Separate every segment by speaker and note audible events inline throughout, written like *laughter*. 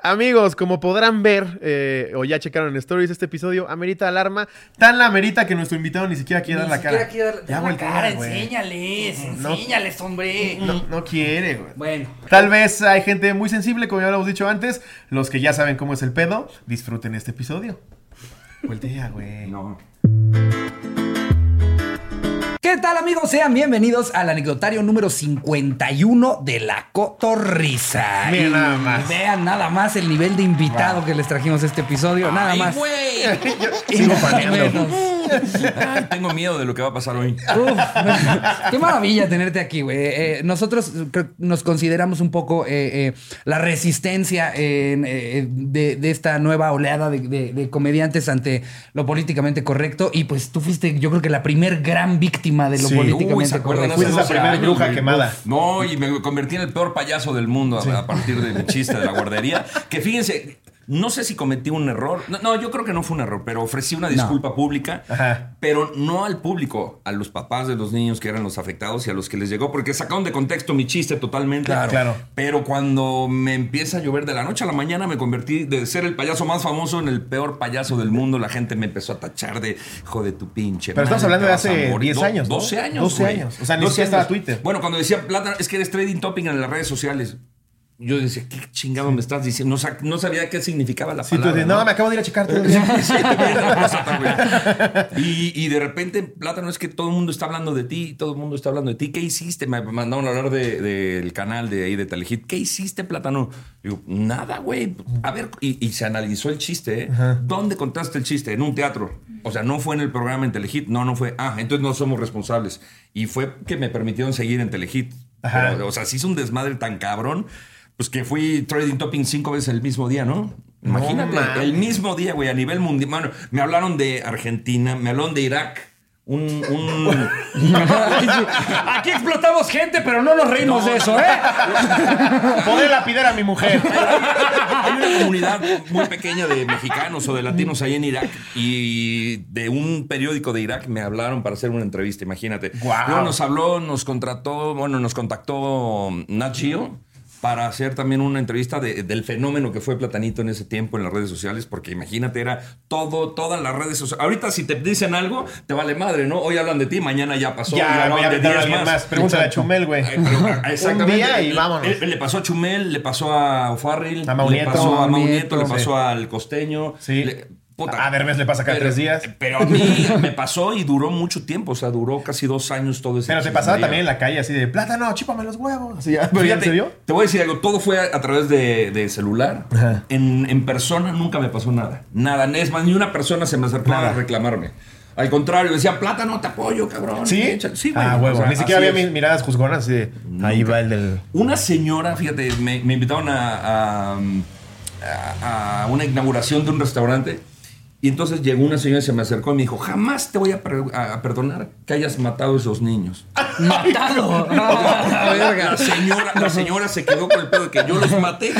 Speaker 1: Amigos, como podrán ver, eh, o ya checaron en stories este episodio, amerita alarma. Tan la amerita que nuestro invitado ni siquiera quiere dar la cara.
Speaker 2: Quiere dar,
Speaker 1: Ya
Speaker 2: dar la cara, enséñales,
Speaker 1: No.
Speaker 2: enséñales, hombre.
Speaker 1: No, no quiere, güey.
Speaker 2: Bueno,
Speaker 1: Tal vez hay gente muy sensible, como ya lo hemos dicho antes. Los que ya saben cómo es el pedo, disfruten este episodio. Voltea, güey.
Speaker 3: No.
Speaker 2: ¿Qué tal amigos? Sean bienvenidos al anecdotario número 51 de La Cotorrisa.
Speaker 1: Miren nada más.
Speaker 2: Vean nada más el nivel de invitado que les trajimos este episodio, nada
Speaker 3: Ay,
Speaker 2: más. *laughs*
Speaker 1: Sigo paneando.
Speaker 3: Ay, tengo miedo de lo que va a pasar hoy.
Speaker 2: Uf, qué maravilla tenerte aquí, güey. Eh, nosotros creo- nos consideramos un poco eh, eh, la resistencia en, eh, de, de esta nueva oleada de, de- de comediantes ante lo políticamente correcto. Y pues tú fuiste, yo creo que la primer gran víctima de lo
Speaker 1: Sí.
Speaker 2: políticamente
Speaker 3: Uy,
Speaker 2: correcto.
Speaker 1: Fuiste
Speaker 3: Hace
Speaker 1: primera
Speaker 3: 12
Speaker 1: bruja
Speaker 3: güey.
Speaker 1: quemada.
Speaker 3: No, y me convertí en el peor payaso del mundo a- a, partir de mi chiste de la guardería. Que fíjense, no sé si cometí un error. No, no, yo creo que no fue un error, pero ofrecí una disculpa pública.
Speaker 1: Ajá.
Speaker 3: Pero no al público, a los papás de los niños que eran los afectados y a los que les llegó, porque sacaron de contexto mi chiste totalmente.
Speaker 1: Claro. Claro.
Speaker 3: Pero cuando me empieza a llover de la noche a la mañana, me convertí de ser el payaso más famoso en el peor payaso del mundo. La gente me empezó a tachar de hijo de tu pinche.
Speaker 1: Pero estamos
Speaker 3: madre,
Speaker 1: hablando
Speaker 3: te
Speaker 1: de hace
Speaker 3: morir".
Speaker 1: 10
Speaker 3: Do-
Speaker 1: años, ¿no?
Speaker 3: 12 años.
Speaker 1: 12
Speaker 3: güey.
Speaker 1: años. O sea, ni
Speaker 3: 12
Speaker 1: siquiera estaba. Twitter.
Speaker 3: Bueno, cuando decía plátano, es que eres trading topping en las redes sociales. Yo decía, ¿qué chingado me estás diciendo? No, no sabía qué significaba la
Speaker 1: Sí, tú
Speaker 3: palabra.
Speaker 1: dices, no, me acabo de ir a checar. todo *laughs* el día".
Speaker 3: Sí, *laughs* y, y de repente, Plátano, es que todo el mundo está hablando de ti, todo el mundo está hablando de ti. ¿Qué hiciste? Me mandaron a hablar de- del canal de ahí de Telehit. ¿Qué hiciste, Plátano? Digo, nada, güey. A ver, y, y se analizó el chiste, ¿eh? ¿Dónde contaste el chiste? En un teatro. O sea, no fue en el programa en Telehit. No, no fue. Ah, entonces no somos responsables. Y fue que me permitieron seguir en Telehit. Pero, o sea, sí hizo un desmadre tan cabrón. Pues que fui trading topping cinco veces el mismo día, ¿no? Imagínate, el mismo día, güey, a nivel mundial. Bueno, me hablaron de Argentina, me hablaron de Irak. Un. un *laughs*
Speaker 2: Aquí explotamos gente, pero no nos reímos
Speaker 3: No,
Speaker 2: de eso. ¿eh? *laughs*
Speaker 1: Poder lapidar a mi mujer.
Speaker 3: hay una comunidad muy pequeña de mexicanos o de latinos ahí en Irak y de un periódico de Irak me hablaron para hacer una entrevista, imagínate.
Speaker 1: Guau.
Speaker 3: Luego nos habló, nos contrató, bueno, nos contactó Nat Geo para hacer también una entrevista de- del fenómeno que fue Platanito en ese tiempo en las redes sociales, porque imagínate, era todo, todas las redes sociales. Ahorita si te dicen algo, te vale madre, ¿no? Hoy hablan de ti, mañana ya pasó.
Speaker 1: Ya,
Speaker 3: hablan
Speaker 1: voy a
Speaker 3: de 10
Speaker 1: alguien más. Pregúntale a Chumel, güey.
Speaker 3: Ah, *laughs* exactamente.
Speaker 1: Un día y vámonos.
Speaker 3: Le, le pasó a Chumel, le pasó a Farril, le pasó a Mau
Speaker 2: Mau
Speaker 3: Nieto, le pasó al Costeño.
Speaker 1: Sí.
Speaker 3: Le- puta.
Speaker 1: A Derbez le pasa cada
Speaker 3: Pero-
Speaker 1: tres días.
Speaker 3: Pero a mí *laughs* me pasó y duró mucho tiempo, o sea, duró casi dos años todo ese
Speaker 1: Pero te pasaba también en la calle así de plátano, chípame los huevos. Así ya. ¿Pero ya
Speaker 3: Fíjate,
Speaker 1: serio?
Speaker 3: Te voy a decir algo, todo fue a, a través de, de celular.
Speaker 1: Ajá.
Speaker 3: En, en persona nunca me pasó nada. Nada, es más, ni una persona se me acercó
Speaker 1: Nada.
Speaker 3: a reclamarme. Al contrario, decía, plátano, te apoyo, cabrón.
Speaker 1: ¿Sí?
Speaker 3: Échale". Sí, güey.
Speaker 1: Ah, huevo.
Speaker 3: O sea,
Speaker 1: Ni siquiera había
Speaker 3: es.
Speaker 1: miradas juzgonas de. Ahí va el del.
Speaker 3: Una señora, fíjate, me, me invitaron a- a una inauguración de un restaurante. Y entonces llegó una señora y se me acercó y me dijo, jamás te voy a, per- a- a perdonar que hayas matado a esos niños.
Speaker 2: Matado. *laughs* Ah, verga.
Speaker 3: La señora, la señora se quedó con el pedo de que yo los maté.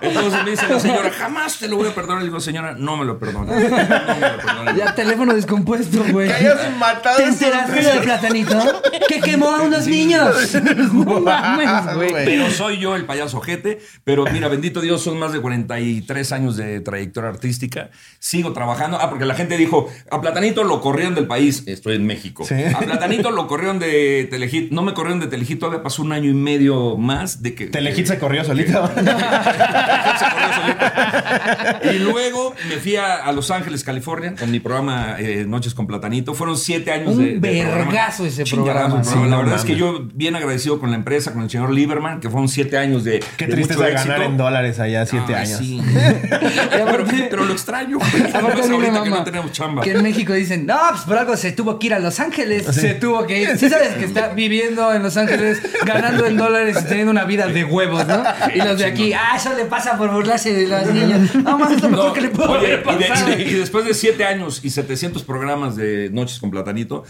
Speaker 3: Entonces me dice la señora, jamás te lo voy a perdonar. Le digo, señora, no me lo perdona. No me lo perdona.
Speaker 2: Ya teléfono descompuesto, güey.
Speaker 1: Que hayas matado
Speaker 2: ¿Te
Speaker 1: a esos
Speaker 2: enteraste del platanito? Que quemó a unos niños. *laughs* No mames, güey.
Speaker 1: güey.
Speaker 3: Pero soy yo el payaso ojete. Pero mira, bendito Dios, son más de 43 años de trayectoria artística. Sigo trabajando. Ah, porque la gente dijo, a Platanito lo corrieron del país. Estoy en México.
Speaker 1: Sí.
Speaker 3: A Platanito lo corrieron de Telehit. No me corrieron de Telehit. Todavía pasó un año y medio más de que...
Speaker 1: Telehit se corrió solito. *laughs*
Speaker 3: Se corrió solito. y luego me fui a, a Los Ángeles, California, con mi programa eh, Noches con Platanito. Fueron siete años
Speaker 2: Un
Speaker 3: de, de programa.
Speaker 2: vergazo ese programa,
Speaker 3: la verdad es que yo bien agradecido con la empresa, con el señor Lieberman, que fueron siete años de.
Speaker 1: Qué
Speaker 3: de
Speaker 1: tristeza
Speaker 3: mucho
Speaker 1: de ganar
Speaker 3: éxito.
Speaker 1: en dólares allá siete
Speaker 3: Ay,
Speaker 1: años.
Speaker 3: sí. *laughs* pero, pero lo extraño.
Speaker 2: Aparte
Speaker 3: Más
Speaker 2: a mí me
Speaker 3: ahorita que
Speaker 2: mama
Speaker 3: no tenemos chamba.
Speaker 2: que en México dicen, no, pues por algo se tuvo que ir a Los Ángeles. Se tuvo que ir. Sí sabes que está *laughs* viviendo en Los Ángeles, ganando en dólares y teniendo una vida de huevos, ¿no? Y los de aquí, ah, eso le pasa por burlarse de las niñas. No mames. es lo mejor
Speaker 3: No,
Speaker 2: que le puedo
Speaker 3: oye,
Speaker 2: haber
Speaker 3: y, de-
Speaker 2: pasado.
Speaker 3: y de- y después de siete años y 700 programas de Noches con Platanito,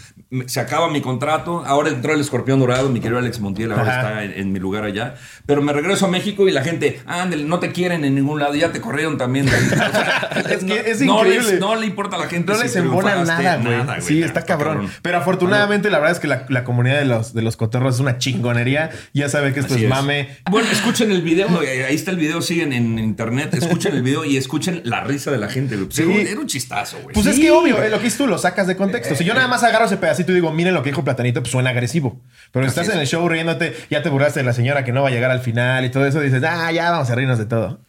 Speaker 3: se acaba mi contrato. Ahora entró el escorpión dorado, mi querido Alex Montiel, ahora
Speaker 1: Ajá.
Speaker 3: está en, en mi lugar allá. Pero me regreso a México y la gente, ándale, no te quieren en ningún lado, ya te corrieron también. de ahí". O sea, *laughs*
Speaker 1: Es que es
Speaker 3: no,
Speaker 1: increíble.
Speaker 3: les- no le importa a la gente.
Speaker 1: No
Speaker 3: si
Speaker 1: les embona nada, güey. Sí, está, cabrón. Pero afortunadamente, la verdad es que la, la comunidad de los, de los cotorros es una chingonería. Ya sabe que esto
Speaker 3: Así
Speaker 1: es mame.
Speaker 3: Bueno, escuchen el video, ahí está el video, siguen en internet, escuchen el video y escuchen la risa de la gente. güey.
Speaker 1: Sí.
Speaker 3: era, un, chistazo, güey.
Speaker 1: Pues es que obvio, eh, lo que dices tú lo sacas de contexto. Si yo nada más agarro ese pedacito y digo, miren lo que dijo Platanito, pues suena agresivo. Pero si
Speaker 3: Así
Speaker 1: estás
Speaker 3: es.
Speaker 1: en el show riéndote, ya te burlaste de la señora que no va a llegar al final y todo eso, dices, ah, ya vamos a reírnos de todo.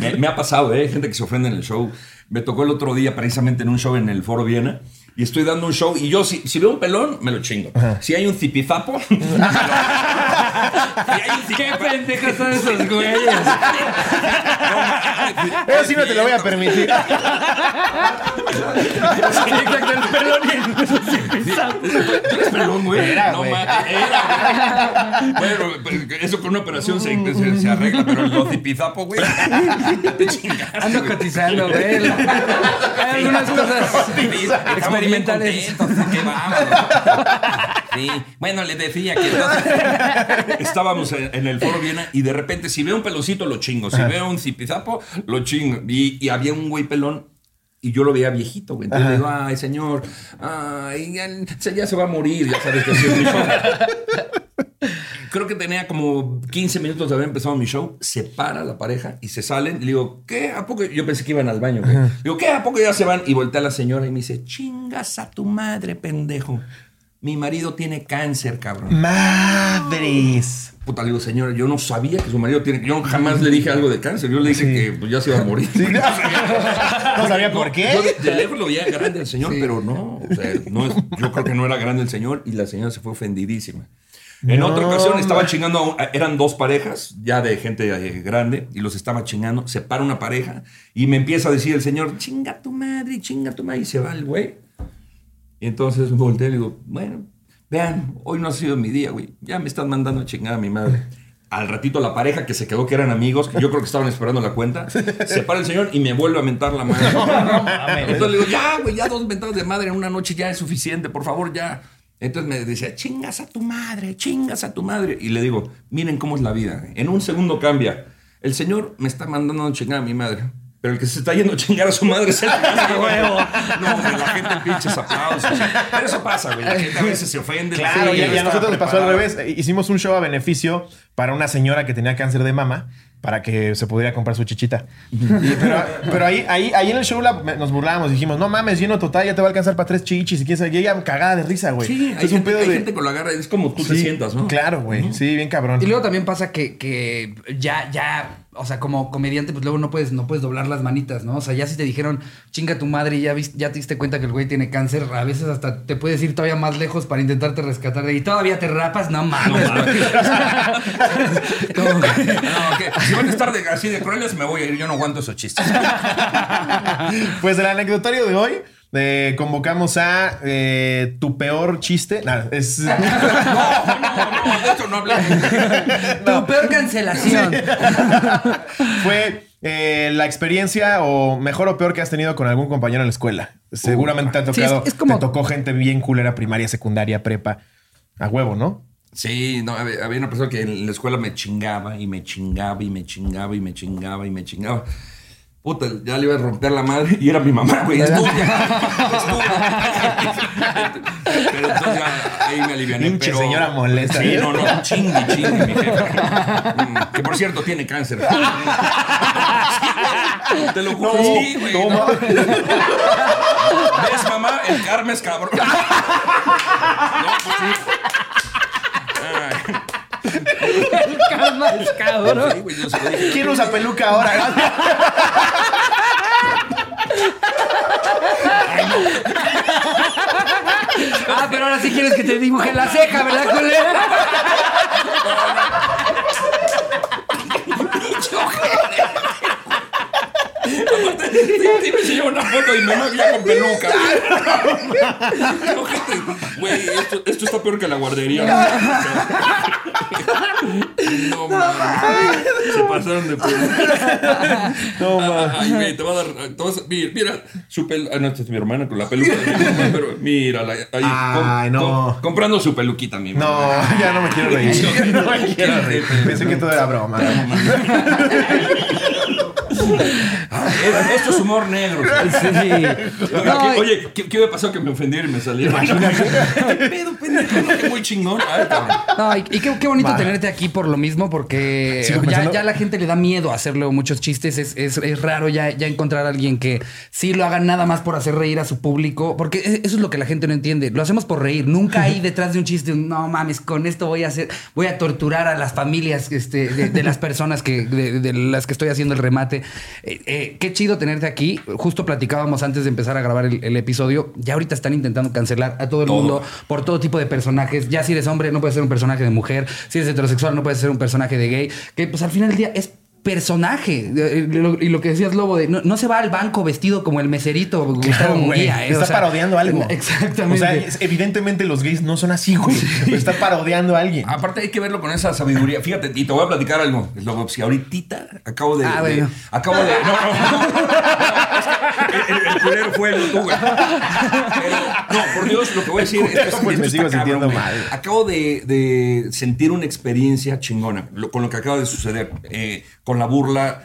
Speaker 3: Me, me ha pasado, ¿eh? Gente que se ofende en el show. Me tocó el otro día precisamente en un show en el Foro Viena. Y estoy dando un show y yo, si, si veo un pelón, me lo chingo. Si hay un zipizapo... *laughs* me lo- si
Speaker 2: Qué pendejos son esos *laughs* güeyes.
Speaker 1: Eso sí no te lo voy a permitir.
Speaker 2: Exacto, el pelón y el-
Speaker 3: ¿Tú eres pelón, güey?
Speaker 1: Era,
Speaker 3: no, era, güey. Bueno, pues, eso con una operación se, se- se arregla, pero el zipizapo, güey. Te chingaste,
Speaker 2: Ando
Speaker 3: güey.
Speaker 2: cotizando, güey. Hay algunas cosas experimentales.
Speaker 3: qué. Sí, bueno, le decía que entonces estábamos en, el foro Viena y de repente si veo un pelocito lo chingo, si veo un zipizapo lo chingo. Y, y había un güey pelón y yo lo veía viejito, güey. Entonces le digo, ay, señor, ay, ya, ya se va a morir, ya sabes que es mi show. Creo que tenía como 15 minutos de haber empezado mi show. Se para la pareja y se salen. Le digo, ¿qué? ¿A poco? Yo pensé que iban al baño. güey. Digo, ¿qué? ¿A poco ya se van? Y voltea a la señora y me dice, chingas a tu madre, pendejo. Mi marido tiene cáncer, cabrón.
Speaker 1: Madres.
Speaker 3: Puta, le digo, señora, yo no sabía que su marido tiene... Yo jamás le dije algo de cáncer. Yo le dije
Speaker 1: Sí.
Speaker 3: que pues, ya se iba a morir. *laughs*
Speaker 1: No sabía por
Speaker 3: Yo
Speaker 1: qué.
Speaker 3: de, de lejos lo veía grande el señor, pero no. O sea, no es- yo creo que no era grande el señor y la señora se fue ofendidísima. En
Speaker 1: No,
Speaker 3: otra ocasión estaba chingando, a eran dos parejas, ya de gente eh, grande, y los estaba chingando. Se para una pareja y me empieza a decir el señor, chinga tu madre, chinga tu madre, y se va el güey. Y entonces me volteé y le digo, bueno, vean, hoy no ha sido mi día, güey. Ya me están mandando a chingar a mi madre. Al ratito la pareja que se quedó que eran amigos, que yo creo que estaban esperando la cuenta, se para el señor y me vuelve a mentar la madre. Entonces le digo, ya, güey, ya dos mentadas de madre en una noche ya es suficiente, por favor, ya. Entonces me decía, chingas a tu madre, chingas a tu madre. Y le digo, miren cómo es la vida. En un segundo cambia. El señor me está mandando a chingar a mi madre. Pero el que se está yendo a chingar a su madre es el huevo. *laughs* No, hombre, la gente pinches aplausos. Pero eso pasa, güey. La gente a veces se ofende. la
Speaker 1: Claro, y, a- nosotros nos pasó al revés. Eh, Hicimos un show a beneficio para una señora que tenía cáncer de mama para que se pudiera comprar su chichita. Y- pero pero ahí, ahí, ahí en el show la- nos burlábamos. Dijimos, no mames, lleno total, ya te va a alcanzar para tres chichis. Y quién sabe, y ella cagada de risa, güey.
Speaker 3: Sí,
Speaker 1: Es
Speaker 3: hay,
Speaker 1: un
Speaker 3: gente,
Speaker 1: pedo
Speaker 3: hay
Speaker 1: de-
Speaker 3: gente que lo agarra. Es como tú te sientas, ¿no?
Speaker 1: Claro, güey. Sí, bien cabrón.
Speaker 2: Y luego también pasa que, que ya, ya, o sea, como comediante, pues luego no puedes, no puedes doblar las manitas, ¿no? O sea, ya si te dijeron, chinga tu madre y ya, ya te diste cuenta que el güey tiene cáncer, a veces hasta te puedes ir todavía más lejos para intentarte rescatar de ahí. Todavía te rapas, no mames.
Speaker 3: No mames. *laughs* Si van a estar de- así de crueles, me voy a ir. Yo no aguanto esos chistes. *laughs*
Speaker 1: Pues el anecdotario de hoy. Eh, convocamos a eh, tu peor chiste. Nada, es. *laughs*
Speaker 3: No, no, de eso no hablamos.
Speaker 2: Tu peor cancelación. *laughs*
Speaker 1: fue eh, la experiencia o mejor o peor que has tenido con algún compañero en la escuela. Seguramente te ha
Speaker 2: Sí, es-
Speaker 1: tocado.
Speaker 2: es como-
Speaker 1: Te tocó gente bien culera, primaria, secundaria, prepa. A huevo, ¿no?
Speaker 3: Sí, no, había había una persona que en la escuela me chingaba y me chingaba y me chingaba y me chingaba y me chingaba. Puta, ya le iba a romper la madre y era mi mamá, güey. Es tuya. *laughs* Es tuya. Pero entonces ya ahí me aliviané.
Speaker 1: Pinche
Speaker 3: pero-
Speaker 1: señora molesta.
Speaker 3: Sí, no, no, chingue, chingue, mi jefa. Mm, Que por cierto tiene cáncer. *laughs* Te lo juro, sí, güey.
Speaker 1: no,
Speaker 3: no. ¿Ves, mamá? El karma es cabrón. *laughs* No, pues sí. Ay,
Speaker 2: Calma, cabrón.
Speaker 3: sí, güey, yo se lo dije.
Speaker 1: ¿Quién usa peluca ahora? *laughs*
Speaker 2: Ah, pero ahora sí quieres que te dibuje la ceja, ¿verdad, culera?
Speaker 3: Aparte, sí me enseñó una foto y me novia con peluca. *laughs* Güey, esto, esto está peor que la guardería. *laughs* No mames. Se pasaron de pedo. *laughs*
Speaker 1: No,
Speaker 3: Ah,
Speaker 1: ma.
Speaker 3: Ay, güey, te va a dar. te vas a- mira, mira, su pelo. Ah, no, esta es mi hermana con la peluca. pero mírala. Ahí,
Speaker 1: Ay, no.
Speaker 3: comprando su peluquita, mi
Speaker 1: No, ya no me quiero reír. *laughs* No me quiero reír. Pensé que todo era broma. *laughs*
Speaker 3: Ah, eh, Esto es humor negro.
Speaker 2: Sí.
Speaker 3: Oye,
Speaker 2: No,
Speaker 3: ¿qué, oye, ¿qué, qué me pasó que me ofendiera y me saliera? ¿Qué pedo, pendejo? No, que muy chingón. Ay, cabrón.
Speaker 2: No, y, y qué, qué bonito
Speaker 1: Va.
Speaker 2: tenerte aquí por lo mismo, porque
Speaker 1: Sigo
Speaker 2: ya,
Speaker 1: pensando-
Speaker 2: ya la gente le da miedo hacerle muchos chistes. Es, es- es raro ya, ya encontrar a alguien que sí lo haga nada más por hacer reír a su público, porque e- eso es lo que la gente no entiende. Lo hacemos por reír. Nunca hay *laughs* detrás de un chiste, un, no mames, con esto voy a hacer, voy a torturar a las familias este, de, de las personas que, de, de las que estoy haciendo el remate. Eh, eh, qué chido tenerte aquí. Justo platicábamos antes de empezar a grabar el, el episodio. Ya ahorita están intentando cancelar a todo el
Speaker 3: Todo.
Speaker 2: mundo por todo tipo de personajes. Ya si eres hombre, no puedes ser un personaje de mujer. Si eres heterosexual, no puedes ser un personaje de gay. Que pues al final del día es personaje. Eh, Y lo que decías, Lobo, de no, no se va al banco vestido como el meserito *laughs* Gustavo
Speaker 1: Claro, güey.
Speaker 2: Munguía. ¿eh?
Speaker 1: Está
Speaker 2: O sea,
Speaker 1: parodiando algo. *laughs*
Speaker 2: Exactamente.
Speaker 1: O sea, es- evidentemente los gays no son así, güey. Está parodiando a alguien.
Speaker 3: Aparte hay que verlo con esa sabiduría. Fíjate, y te voy a platicar algo. Es lo si ahorita acabo de,
Speaker 2: Ah,
Speaker 3: de-
Speaker 2: bueno.
Speaker 3: acabo de. No, no, *laughs* el, el- el culero fue el tú, güey. Pero, no, por Dios, lo que voy a decir es que
Speaker 1: Pues me
Speaker 3: está
Speaker 1: sigo sintiendo mal.
Speaker 3: Acabo de, de sentir una experiencia chingona lo- con lo que acaba de suceder. eh, con la burla.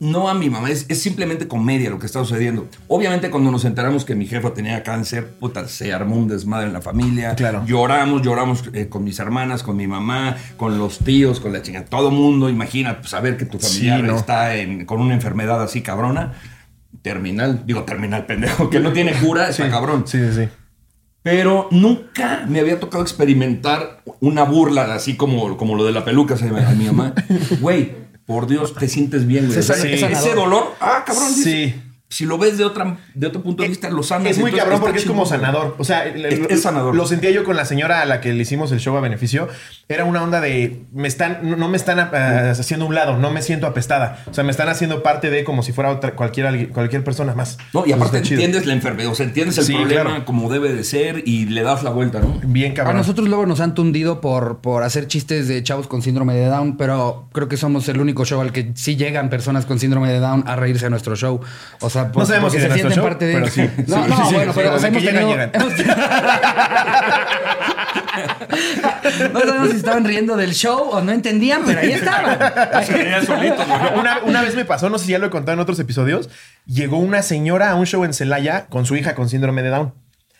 Speaker 3: No a mi mamá, es, es simplemente comedia lo que está sucediendo. Obviamente, cuando nos enteramos que mi jefa tenía cáncer, puta, se armó un desmadre en la familia.
Speaker 1: Claro.
Speaker 3: Lloramos, lloramos eh, con mis hermanas, con mi mamá, con los tíos, con la chingada. Todo mundo, imagina, pues, saber que tu familiar
Speaker 1: Sí, ¿no?
Speaker 3: está en- con una enfermedad así cabrona. Terminal, digo terminal, pendejo, que no tiene cura, está cabrón.
Speaker 1: Sí, sí, sí.
Speaker 3: Pero nunca me había tocado experimentar una burla así como, como lo de la peluca a mi mamá. *laughs* Güey, por Dios, te sientes bien, güey.
Speaker 2: Sí.
Speaker 3: Ese dolor, ah, cabrón.
Speaker 1: Sí.
Speaker 3: Si lo ves de, otra, de otro punto de vista, lo sanas.
Speaker 1: Es muy
Speaker 3: entonces
Speaker 1: cabrón porque es como sanador. O sea,
Speaker 3: Es- es sanador.
Speaker 1: Lo sentía yo con la señora a la que le hicimos el show a beneficio. Era una onda de me están, no no me están ah, haciendo a un lado, no me siento apestada. O sea, me están haciendo parte de como si fuera otra, cualquier, cualquier persona más.
Speaker 3: No, y aparte
Speaker 1: Entonces, está chido.
Speaker 3: entiendes la enfermedad, o sea, entiendes el
Speaker 1: Sí,
Speaker 3: problema
Speaker 1: claro.
Speaker 3: como debe de ser y le das la vuelta, ¿no?
Speaker 1: Bien
Speaker 2: A
Speaker 1: cabrón.
Speaker 2: nosotros luego nos han tundido por, por hacer chistes de chavos con síndrome de Down, pero creo que somos el único show al que sí llegan personas con síndrome de Down a reírse a nuestro show. O sea, por-
Speaker 1: No sabemos
Speaker 2: porque
Speaker 1: si
Speaker 2: se sienten
Speaker 1: show,
Speaker 2: parte de.
Speaker 1: pero sí. *laughs*
Speaker 2: No,
Speaker 1: Sí,
Speaker 2: no,
Speaker 1: sí, sí,
Speaker 2: bueno,
Speaker 1: sí,
Speaker 2: pero
Speaker 1: o
Speaker 2: sea, hemos tenido-
Speaker 1: llegan. *laughs*
Speaker 2: no sabemos si estaban riendo del show o no entendían, pero ahí estaban. *laughs*
Speaker 3: Se güey.
Speaker 1: Una, una vez me pasó, no sé si ya lo he contado en otros episodios, llegó una señora a un show en Celaya con su hija con síndrome de Down.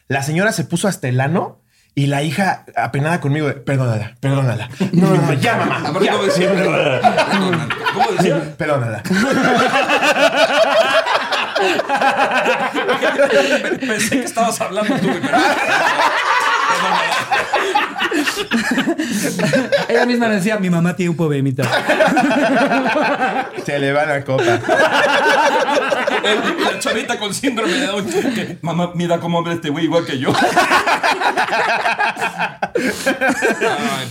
Speaker 1: La señora se puso hasta el ano y la hija apenada conmigo de, perdónala, perdónala. No, no, no, ya mamá.
Speaker 3: Aparte. ¿cómo decía? ¿Cómo decía?
Speaker 1: Perdónala. *laughs*
Speaker 3: Pensé que estabas hablando tú, pero- *laughs* *laughs*
Speaker 2: Ella misma decía, mi mamá tiene un poemita.
Speaker 1: Se le va la copa. *laughs*
Speaker 3: La chavita con síndrome de Down. que, Mamá, mira cómo habla este güey igual que yo. *laughs*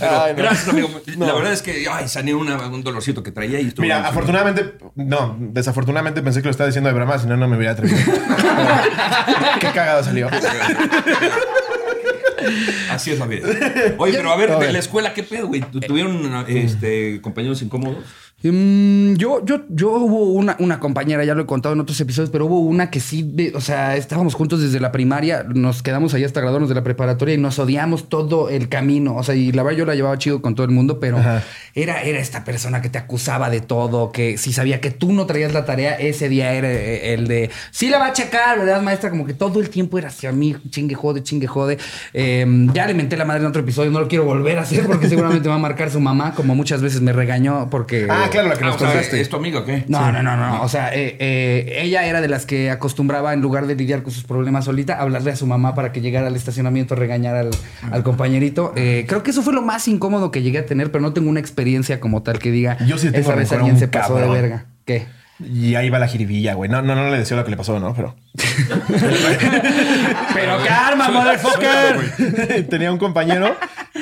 Speaker 3: Ay, pero
Speaker 1: Ay, no.
Speaker 3: Gracias, amigo.
Speaker 1: No.
Speaker 3: La verdad es que ay, sané una- un dolorcito que traía y estuvo
Speaker 1: Mira,
Speaker 3: bien.
Speaker 1: afortunadamente, no, desafortunadamente pensé que lo estaba diciendo de broma, si no, no me hubiera atrevido. Qué cagado salió.
Speaker 3: Así es la vida. Oye, pero a ver, de la escuela, ¿qué pedo, güey? ¿Tu- ¿Tuvieron este, compañeros incómodos?
Speaker 2: Mm, yo, yo, yo hubo una, una compañera, ya lo he contado en otros episodios, pero hubo una que sí, de- o sea, estábamos juntos desde la primaria, nos quedamos ahí hasta graduarnos de la preparatoria y nos odiamos todo el camino. O sea, y la verdad yo la llevaba chido con todo el mundo, pero
Speaker 1: Ajá.
Speaker 2: era, era esta persona que te acusaba de todo, que si sabía que tú no traías la tarea, ese día era eh, el de, sí la va a checar, ¿verdad, maestra? Como que todo el tiempo era hacia mí, chingue jode, chingue jode. Eh, ya le menté la madre en otro episodio, no lo quiero volver a hacer porque seguramente me va a marcar su mamá, como muchas veces me regañó porque...
Speaker 1: Ah, claro, la que
Speaker 3: Ah,
Speaker 1: nos
Speaker 3: o sea,
Speaker 1: contaste.
Speaker 3: ¿Es tu amiga o qué?
Speaker 2: No, no, no, no. O sea, eh, eh, ella era de las que acostumbraba, en lugar de lidiar con sus problemas solita, hablarle a su mamá para que llegara al estacionamiento, regañar al, al compañerito. Eh, creo que eso fue lo más incómodo que llegué a tener, pero no tengo una experiencia como tal que diga.
Speaker 1: Yo sí tengo
Speaker 2: esa vez
Speaker 1: a
Speaker 2: alguien se pasó
Speaker 1: cabrón".
Speaker 2: de verga. ¿Qué?
Speaker 1: Y ahí va la jiribilla, güey. No, no, no le deseo lo que le pasó, ¿no? Pero. *laughs*
Speaker 2: Pero karma, motherfucker. *laughs*
Speaker 1: Tenía un compañero.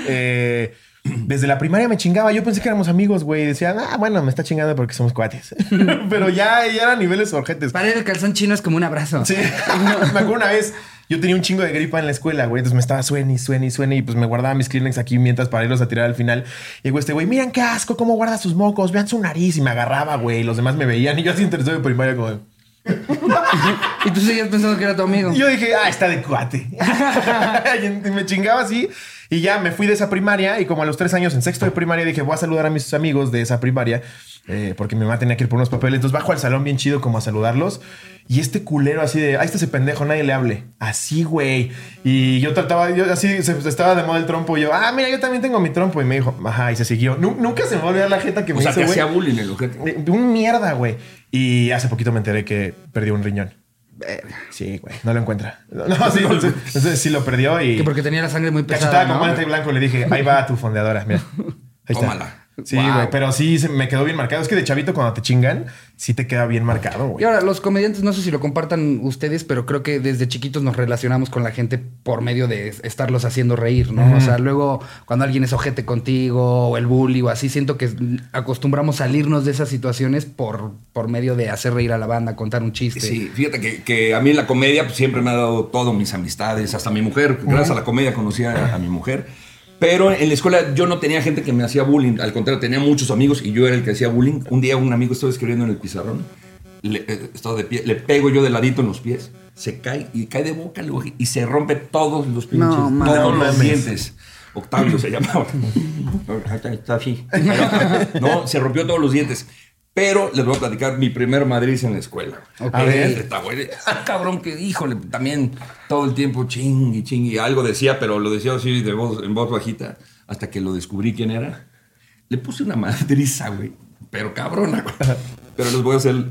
Speaker 1: eh, *clears throat* desde la primaria me chingaba. Yo pensé que éramos amigos, güey. Decían, ah, bueno, me está chingando porque somos cuates. *laughs* Pero ya, ya eran niveles urgentes.
Speaker 2: Para el calzón chino es como un abrazo.
Speaker 1: Sí, *laughs* *laughs* me acuerdo una vez, Yo tenía un chingo de gripa en la escuela, güey. Entonces me estaba suene y suene y suene y pues me guardaba mis Kleenex aquí mientras para irlos a tirar al final. Y güey, este güey, miren qué asco, cómo guarda sus mocos, vean su nariz. Y me agarraba, güey. Y los demás me veían. Y yo así interesado en primaria como... de-
Speaker 2: Y tú seguías pensando que era tu amigo.
Speaker 1: Y yo dije, ah, está de cuate. y me chingaba así. Y ya me fui de esa primaria. Y como a los tres años en sexto de primaria dije, voy a saludar a mis amigos de esa primaria. eh, porque mi mamá tenía que ir por unos papeles. Entonces bajo al salón bien chido como a saludarlos. Y este culero así de, ahí está ese pendejo, nadie le hable. Así, güey. Y yo trataba, yo así, se, estaba de moda el trompo. Y yo, ah, mira, yo también tengo mi trompo. Y me dijo, ajá, y se siguió. Nu- nunca se me va a olvidar la jeta que
Speaker 3: O
Speaker 1: me
Speaker 3: sea,
Speaker 1: hizo, güey.
Speaker 3: hacía bullying el ojete.
Speaker 1: De un mierda, güey. Y hace poquito me enteré que perdió un riñón. Sí, güey. No lo encuentra. *laughs* No, sí, entonces, entonces sí lo perdió y...
Speaker 2: Que porque tenía la sangre muy pesada.
Speaker 1: Cachetada con
Speaker 2: ¿no?
Speaker 1: guante blanco le dije, ahí va tu fondeadora, mira. Ahí está. Sí,
Speaker 2: Wow.
Speaker 1: güey, pero sí se me quedó bien marcado. Es que de chavito cuando te chingan, sí te queda bien marcado,
Speaker 2: Y
Speaker 1: güey.
Speaker 2: ahora, los comediantes, no sé si lo compartan ustedes, pero creo que desde chiquitos nos relacionamos con la gente por medio de estarlos haciendo reír, ¿no? O sea, luego cuando alguien es ojete contigo o el bully o así, siento que acostumbramos salirnos de esas situaciones por, por medio de hacer reír a la banda, contar un chiste.
Speaker 3: Sí, fíjate que, que a mí la comedia pues, siempre me ha dado todo, mis amistades, hasta mi mujer. Gracias a la comedia conocí a, a mi mujer. Pero en la escuela yo no tenía gente que me hacía bullying. Al contrario, tenía muchos amigos y yo era el que hacía bullying. Un día un amigo estaba escribiendo en el pizarrón. Le, eh, estaba de pie, le pego yo de ladito en los pies. Se cae y cae de boca luego, y se rompe todos los pinches,
Speaker 2: No,
Speaker 3: todos
Speaker 1: No
Speaker 3: los
Speaker 1: mames.
Speaker 3: dientes. Octavio se llamaba. *laughs* Está así. No, se rompió todos los dientes. Pero les voy a platicar mi primer Madrid en la escuela.
Speaker 2: Ok.
Speaker 3: A ver, está bueno. Ah, cabrón, que híjole, también todo el tiempo chingui, chingui. Algo decía, pero lo decía así de voz, en voz bajita, hasta que lo descubrí quién era. Le puse una madriza, güey. Pero cabrona, güey. Pero les voy a ser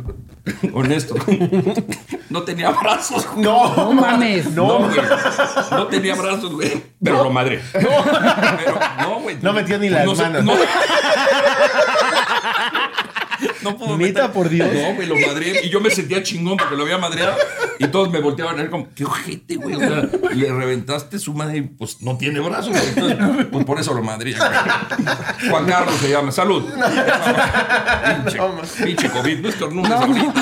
Speaker 3: honesto. *laughs* No tenía brazos. güey.
Speaker 1: No,
Speaker 2: No mames.
Speaker 3: No, güey. No tenía brazos, güey. Pero lo madre. Pero, no, güey.
Speaker 1: No metió ni las
Speaker 3: no sé-
Speaker 1: manos.
Speaker 3: no. *laughs* No puedo
Speaker 1: Neta,
Speaker 3: meter-
Speaker 1: por Dios.
Speaker 3: No, güey, lo madreé. Y yo me sentía chingón porque lo había madreado. Y todos me volteaban a ver como, qué ojete, güey. O sea, le reventaste su madre y pues no tiene brazos. güey. Entonces, pues por eso lo güey. Juan Carlos se llama. Salud. Pinche, pinche COVID. No estornudes ahorita.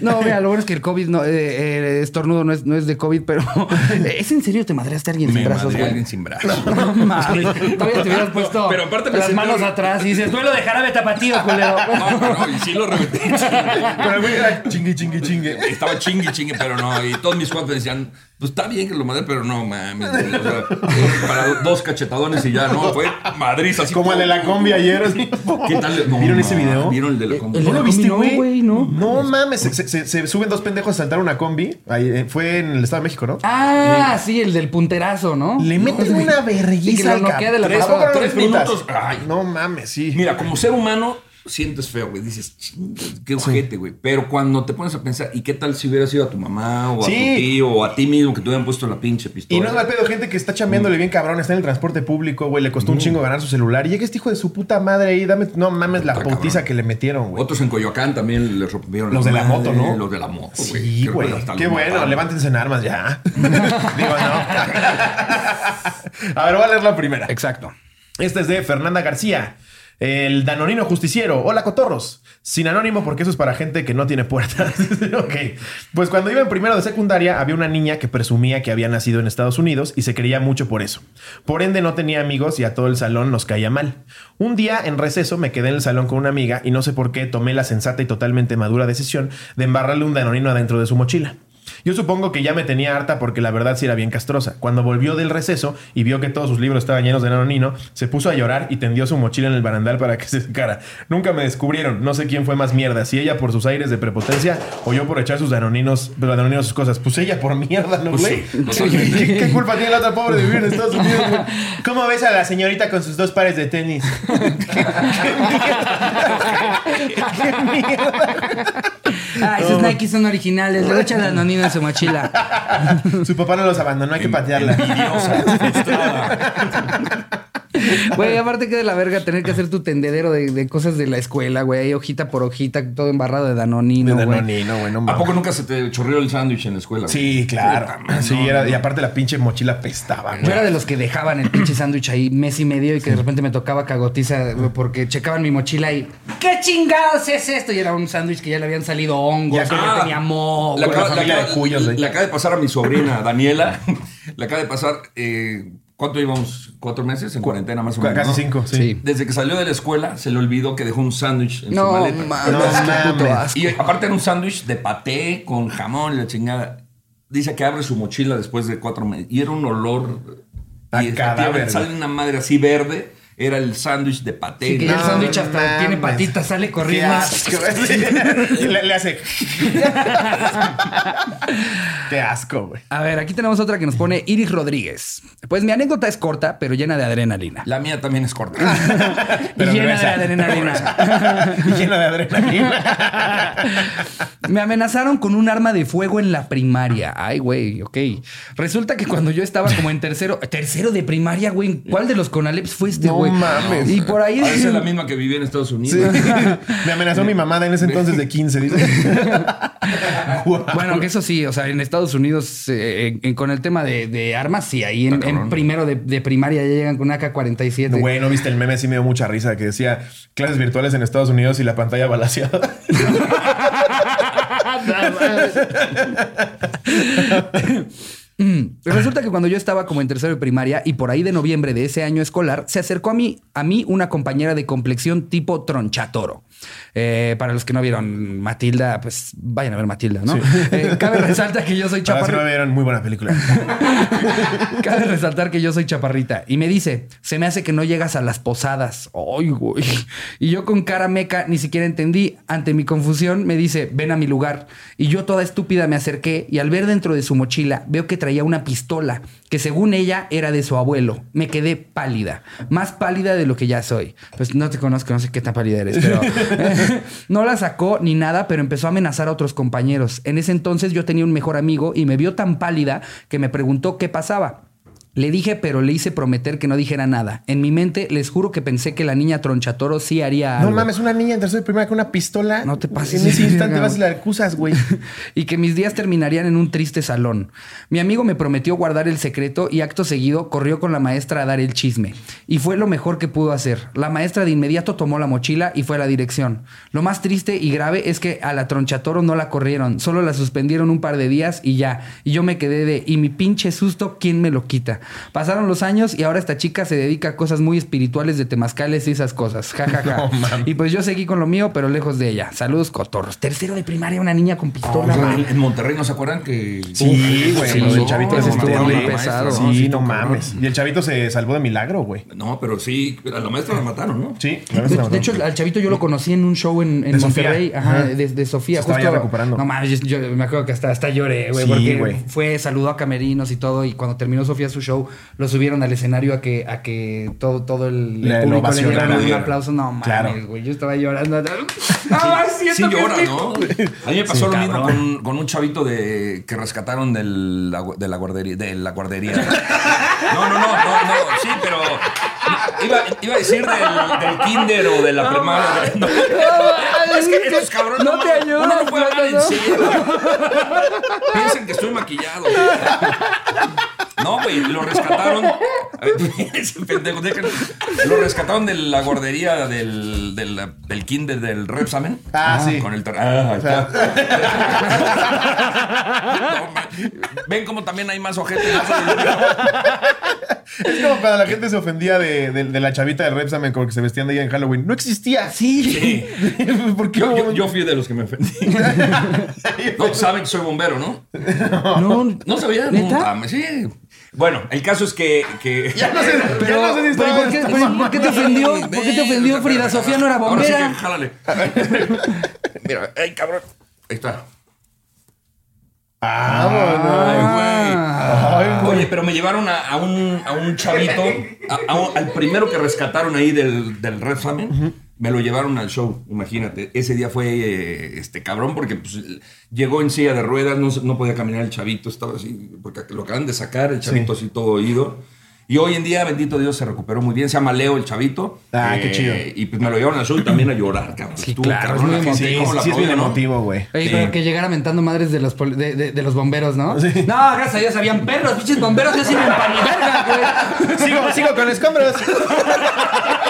Speaker 2: No, mira, lo bueno es que el COVID, no, eh, eh, estornudo no es, no es de COVID, pero *laughs* ¿es en serio te madreaste a alguien
Speaker 3: Me
Speaker 2: sin brazos, güey?
Speaker 3: alguien sin brazos.
Speaker 2: No mames. *laughs* Todavía te hubieras puesto
Speaker 3: pero aparte me
Speaker 2: las manos atrás y dices, duelo de jarabe tapatío, culero. *laughs*
Speaker 3: No, no, no. Y sí lo reventé.
Speaker 1: Pero el güey era chingue, chingue, chingue.
Speaker 3: Estaba chingue, chingue, pero no. Y todos mis cuates decían, pues está bien que lo madre, pero no mames. güey. O sea, eh, para dos cachetadones y ya, no. Fue madriz así.
Speaker 1: Como el de la combi ayer. así.
Speaker 3: ¿Qué tal? No,
Speaker 1: ¿Vieron ese video?
Speaker 3: ¿Vieron el de la combi?
Speaker 2: el
Speaker 1: ¿No lo viste,
Speaker 2: combi no,
Speaker 1: güey?
Speaker 2: no.
Speaker 1: No mames, se, se- suben dos pendejos a saltar una combi. Ahí, eh, fue en el Estado de México, ¿no?
Speaker 2: Ah, sí, el del punterazo, ¿no?
Speaker 1: Le meten una
Speaker 2: Y que
Speaker 1: vergüenza
Speaker 2: lo
Speaker 1: al
Speaker 2: noquea de la
Speaker 1: cabrón.
Speaker 2: pasada.
Speaker 1: ¿A poco no lo
Speaker 3: Tres minutos. Ay.
Speaker 1: No mames, sí.
Speaker 3: Mira, como ser humano, sientes feo, güey. Dices, "Chinga, qué ojete, güey. Pero cuando te pones a pensar, ¿y qué tal si hubiera sido a tu mamá o a
Speaker 1: Sí.
Speaker 3: tu tío o a ti mismo que te hubieran puesto la pinche pistola?
Speaker 1: Y no es mal pedo, gente que está chambeándole bien cabrón, está en el transporte público, güey, le costó un chingo ganar su celular. Y llega este hijo de su puta madre ahí, dame, no mames la putiza
Speaker 3: cabrón.
Speaker 1: que le metieron, güey.
Speaker 3: Otros en Coyoacán también les rompieron
Speaker 1: Los de la
Speaker 3: madre,
Speaker 1: moto, ¿no?
Speaker 3: Los de la moto, güey.
Speaker 1: Sí, güey. Qué bueno,
Speaker 3: mataron.
Speaker 1: levántense en armas ya. *laughs* Digo, no. *laughs* a ver, voy a leer la primera.
Speaker 2: Exacto.
Speaker 1: Esta es de Fernanda García. El Danonino Justiciero. Hola, cotorros. Sin anónimo porque eso es para gente que no tiene puertas. *laughs* ok. Pues cuando iba en primero de secundaria había una niña que presumía que había nacido en Estados Unidos y se creía mucho por eso. Por ende no tenía amigos y a todo el salón nos caía mal. Un día en receso me quedé en el salón con una amiga y no sé por qué tomé la sensata y totalmente madura decisión de embarrarle un Danonino adentro de su mochila. Yo supongo que ya me tenía harta porque la verdad sí era bien castrosa. Cuando volvió del receso y vio que todos sus libros estaban llenos de nanonino, se puso a llorar y tendió su mochila en el barandal para que *laughs* se secara. Nunca me descubrieron, no sé quién fue más mierda, si ella por sus aires de prepotencia o yo por echar sus danoninos, pero danoninos sus cosas. Pues ella por mierda, ¿no,
Speaker 3: Pues
Speaker 1: güey?
Speaker 3: sí. *laughs*
Speaker 1: ¿Qué, qué culpa tiene la otra pobre de vivir en Estados Unidos, güey? ¿Cómo ves a la señorita con sus dos pares de tenis? *laughs* ¿Qué mierda?
Speaker 2: Ah, esos Nike son originales. Le echan la nonina en su mochila. *laughs*
Speaker 1: Su papá no los abandonó, hay que patearla.
Speaker 2: Güey, aparte que de la verga tener que hacer tu tendedero de, de cosas de la escuela, güey. hojita por hojita, todo embarrado de danonino,
Speaker 1: De
Speaker 2: güey.
Speaker 1: Danonino, güey, no
Speaker 3: ¿A poco nunca se te chorreó el sándwich en la escuela?
Speaker 1: Sí, claro.
Speaker 3: Puta
Speaker 1: sí,
Speaker 3: no,
Speaker 1: era,
Speaker 3: no.
Speaker 1: y aparte la pinche mochila pestaba,
Speaker 2: Yo
Speaker 1: güey.
Speaker 2: era de los que dejaban el pinche sándwich ahí mes y medio y que de repente me tocaba cagotiza porque checaban mi mochila y ¿qué chingados es esto? Y era un sándwich que ya le habían salido hongos,
Speaker 1: Ya
Speaker 2: que
Speaker 3: Ah,
Speaker 2: ya tenía moho.
Speaker 1: Con
Speaker 3: acaba,
Speaker 1: la
Speaker 3: le acaba-
Speaker 1: de cuyos, güey.
Speaker 3: le acaba de pasar a mi sobrina Daniela. *laughs* le acaba de pasar. eh, ¿Cuánto llevamos? ¿Cuatro meses en cuarentena más o menos?
Speaker 1: Casi
Speaker 3: ¿no?
Speaker 1: cinco, sí.
Speaker 2: Sí.
Speaker 3: Desde que salió de la escuela se le olvidó que dejó un sándwich en su
Speaker 2: No,
Speaker 3: maleta.
Speaker 2: mames,
Speaker 1: No
Speaker 2: qué puto
Speaker 1: mames.
Speaker 2: asco.
Speaker 3: Y aparte era un sándwich de paté con jamón y la chingada. Dice que abre su mochila después de cuatro meses. Y era un olor.
Speaker 1: A
Speaker 3: y
Speaker 1: cadáver,
Speaker 3: sale una madre así verde. Era el sándwich de paté.
Speaker 2: Sí, que el sándwich hasta
Speaker 1: mames.
Speaker 2: tiene patitas, sale corriendo.
Speaker 1: asco. *laughs* y le, le hace. Qué asco, güey.
Speaker 2: A ver, aquí tenemos otra que nos pone Iris Rodríguez. Pues mi anécdota es corta, pero llena de adrenalina.
Speaker 3: La mía también es corta. *laughs* *laughs*
Speaker 1: Pero
Speaker 2: y llena de adrenalina.
Speaker 1: Y llena de adrenalina.
Speaker 2: Me amenazaron con un arma de fuego en la primaria. Ay, güey, ok. Resulta que cuando yo estaba como en tercero, tercero de primaria, güey, ¿cuál de los Conaleps fue este,
Speaker 1: No
Speaker 2: güey?
Speaker 1: mames.
Speaker 2: Y por ahí.
Speaker 3: A veces es la misma que vivía en Estados
Speaker 1: Sí.
Speaker 3: Unidos. *laughs*
Speaker 1: Me amenazó mi mamá en ese entonces de 15, dice. *laughs* Guau.
Speaker 2: Bueno, que eso sí, o sea, en Estados Unidos, eh, en- en- con el tema de, de armas, sí, ahí en, primero de, de primaria ya llegan con una AK-47.
Speaker 1: Güey, ¿no viste el meme? Sí me dio mucha risa que decía clases virtuales en Estados Unidos y la pantalla balaseada. *laughs*
Speaker 2: Mm. Resulta que cuando yo estaba como en tercero de primaria y por ahí de noviembre de ese año escolar, se acercó a mí, a mí una compañera de complexión tipo tronchatoro. Eh, para los que no vieron Matilda, pues vayan a ver Matilda, ¿no? *laughs* Eh, cabe resaltar que yo soy
Speaker 1: sí
Speaker 2: chaparrita.
Speaker 1: no vieron muy buena película. *laughs*
Speaker 2: Cabe resaltar que yo soy chaparrita. Y me dice, se me hace que no llegas a las posadas. Ay, güey. Y yo con cara meca ni siquiera entendí. Ante mi confusión me dice, ven a mi lugar. Y yo toda estúpida me acerqué y al ver dentro de su mochila veo que traía una pistola que según ella era de su abuelo. Me quedé pálida. Más pálida de lo que ya soy. Pues no te conozco, no sé qué tan pálida eres, pero... *laughs* *laughs* no la sacó ni nada, pero empezó a amenazar a otros compañeros. En ese entonces yo tenía un mejor amigo y me vio tan pálida que me preguntó qué pasaba. Le dije, pero le hice prometer que no dijera nada. En mi mente, les juro que pensé que la niña tronchatoro sí haría algo.
Speaker 1: No mames, una niña en tercero de primaria con una pistola.
Speaker 2: No te pases
Speaker 1: En ese instante vas y la acusas, güey. *laughs*
Speaker 2: y que mis días terminarían en un triste salón. Mi amigo me prometió guardar el secreto y acto seguido corrió con la maestra a dar el chisme. Y fue lo mejor que pudo hacer. La maestra de inmediato tomó la mochila y fue a la dirección. Lo más triste y grave es que a la tronchatoro no la corrieron, solo la suspendieron un par de días y ya. Y yo me quedé de, y mi pinche susto, ¿quién me lo quita? Pasaron los años y ahora esta chica se dedica a cosas muy espirituales de temazcales y esas cosas. Ja, ja, *laughs* ja.
Speaker 1: No,
Speaker 2: y pues yo seguí con lo mío, pero lejos de ella. Saludos, cotorros. Tercero de primaria, una niña con pistola.
Speaker 3: No,
Speaker 2: güey.
Speaker 3: en, en Monterrey, ¿no se acuerdan que...?
Speaker 1: Sí, güey.
Speaker 2: sí, no,
Speaker 1: chavito de
Speaker 2: ese estuvo
Speaker 1: Monterrey.
Speaker 2: muy pesado.
Speaker 1: Sí,
Speaker 3: ¿no? Sí,
Speaker 1: no mames. Y el chavito se salvó de milagro, güey.
Speaker 3: No, pero sí, a la maestra la mataron, ¿no?
Speaker 1: Sí, la la
Speaker 2: De hecho, al chavito yo lo conocí en un show en, en
Speaker 1: De Sofía.
Speaker 2: Monterrey, ajá, de, de Sofía.
Speaker 1: Se estaba ya recuperando.
Speaker 2: No mames, yo, yo me acuerdo que hasta, hasta lloré, güey,
Speaker 1: Sí,
Speaker 2: porque
Speaker 1: güey.
Speaker 2: fue, saludó a Camerinos y todo, y cuando terminó Sofía su show, lo subieron al escenario a que, a que todo, todo el, el público le diera un aplauso. No mames,
Speaker 1: Claro.
Speaker 2: güey, yo estaba llorando. *laughs* ¡Ay, siento
Speaker 3: Sí
Speaker 2: que
Speaker 3: llora,
Speaker 2: estoy-
Speaker 3: ¿no? A mí me pasó
Speaker 1: Sí,
Speaker 3: lo mismo con, con un chavito de que rescataron del, de la guardería. De la guardería. *laughs* No, no, no, no, no, sí, pero iba, iba a decir del, del kinder o de la primaria. *laughs* No, es que estos cabrones
Speaker 2: no te ayudas,
Speaker 3: Uno no puede hablar
Speaker 2: no.
Speaker 3: en serio. Piensan que estoy maquillado. No, güey, lo rescataron. A ver, *laughs* ese pendejo. Lo rescataron de la guardería del, del, del kinder del Repsamen.
Speaker 1: Ah, sí.
Speaker 3: Con el ah. *laughs* No, man. Ven como también hay más ojete.
Speaker 1: Es como cuando la gente se ofendía de, de- de la chavita del Repsamen con que se vestían de ella en Halloween. No existía.
Speaker 2: Sí. *laughs*
Speaker 1: ¿Por qué?
Speaker 3: Yo, yo, yo fui de los que me ofendí. No, saben que soy bombero, ¿no?
Speaker 2: No,
Speaker 3: No sabía.
Speaker 2: ¿Neta?
Speaker 3: No, mames, sí. Bueno, el caso es que. que... *laughs*
Speaker 1: Ya no sé,
Speaker 2: Pero, *laughs*
Speaker 1: ya no sé si
Speaker 2: pero
Speaker 1: estaba-
Speaker 2: ¿por, qué, por- por qué te ofendió? ¿Por qué te ofendió Frida Sofía no era
Speaker 3: Ahora sí
Speaker 2: bombera?
Speaker 3: que jálale. *laughs* Mira, ay, cabrón. Ahí está.
Speaker 1: Ah,
Speaker 2: Ah.
Speaker 1: güey.
Speaker 3: Oye, pero me llevaron a, a un, a un chavito, a- a un- al primero que rescataron ahí del, del Red Famine, me lo llevaron al show, imagínate. Ese día fue eh, este cabrón porque pues, llegó en silla de ruedas, no, no podía caminar el chavito, estaba así, porque lo acaban de sacar, el chavito así todo oído. Y hoy en día, bendito Dios, se recuperó muy bien. Se llama Leo, el chavito. Eh,
Speaker 1: Ah, qué chido.
Speaker 3: Y pues me lo llevaron al show y también a llorar, cabrón.
Speaker 2: Sí,
Speaker 3: Estuvo
Speaker 2: claro,
Speaker 3: cabrón,
Speaker 2: es muy
Speaker 1: Sí,
Speaker 3: la
Speaker 1: sí es bien emotivo, güey.
Speaker 2: Oye,
Speaker 3: Sí.
Speaker 2: pero que llegara mentando madres de los, de, de- de los bomberos, ¿no?
Speaker 1: Sí.
Speaker 2: No, gracias a Dios habían perros, pinches bomberos para ni verga, güey.
Speaker 1: Sigo, sigo con escombros. *laughs*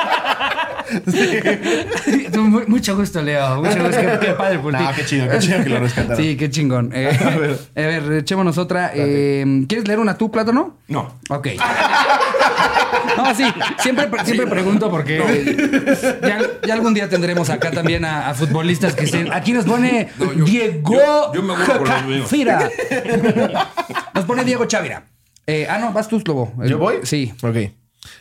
Speaker 1: *laughs*
Speaker 2: Mucho gusto, Leo. Mucho gusto. Qué, qué padre por *laughs*
Speaker 1: No,
Speaker 2: ti.
Speaker 1: qué chido, qué chido que lo rescataron.
Speaker 2: Sí, qué chingón. Eh, *laughs* a, ver. echémonos otra. Eh, ¿Quieres leer una tú, Plátano?
Speaker 3: No.
Speaker 2: Ok. No, sí, siempre, siempre pregunto porque eh, ya, ya algún día tendremos acá también a, a futbolistas que estén. Aquí nos pone
Speaker 3: No, yo-
Speaker 2: Diego
Speaker 3: yo- yo.
Speaker 2: Chávira. Nos pone Diego Chávira. Eh, ah, no, vas tú, Slobo.
Speaker 1: ¿Yo voy?
Speaker 2: Sí.
Speaker 1: Ok.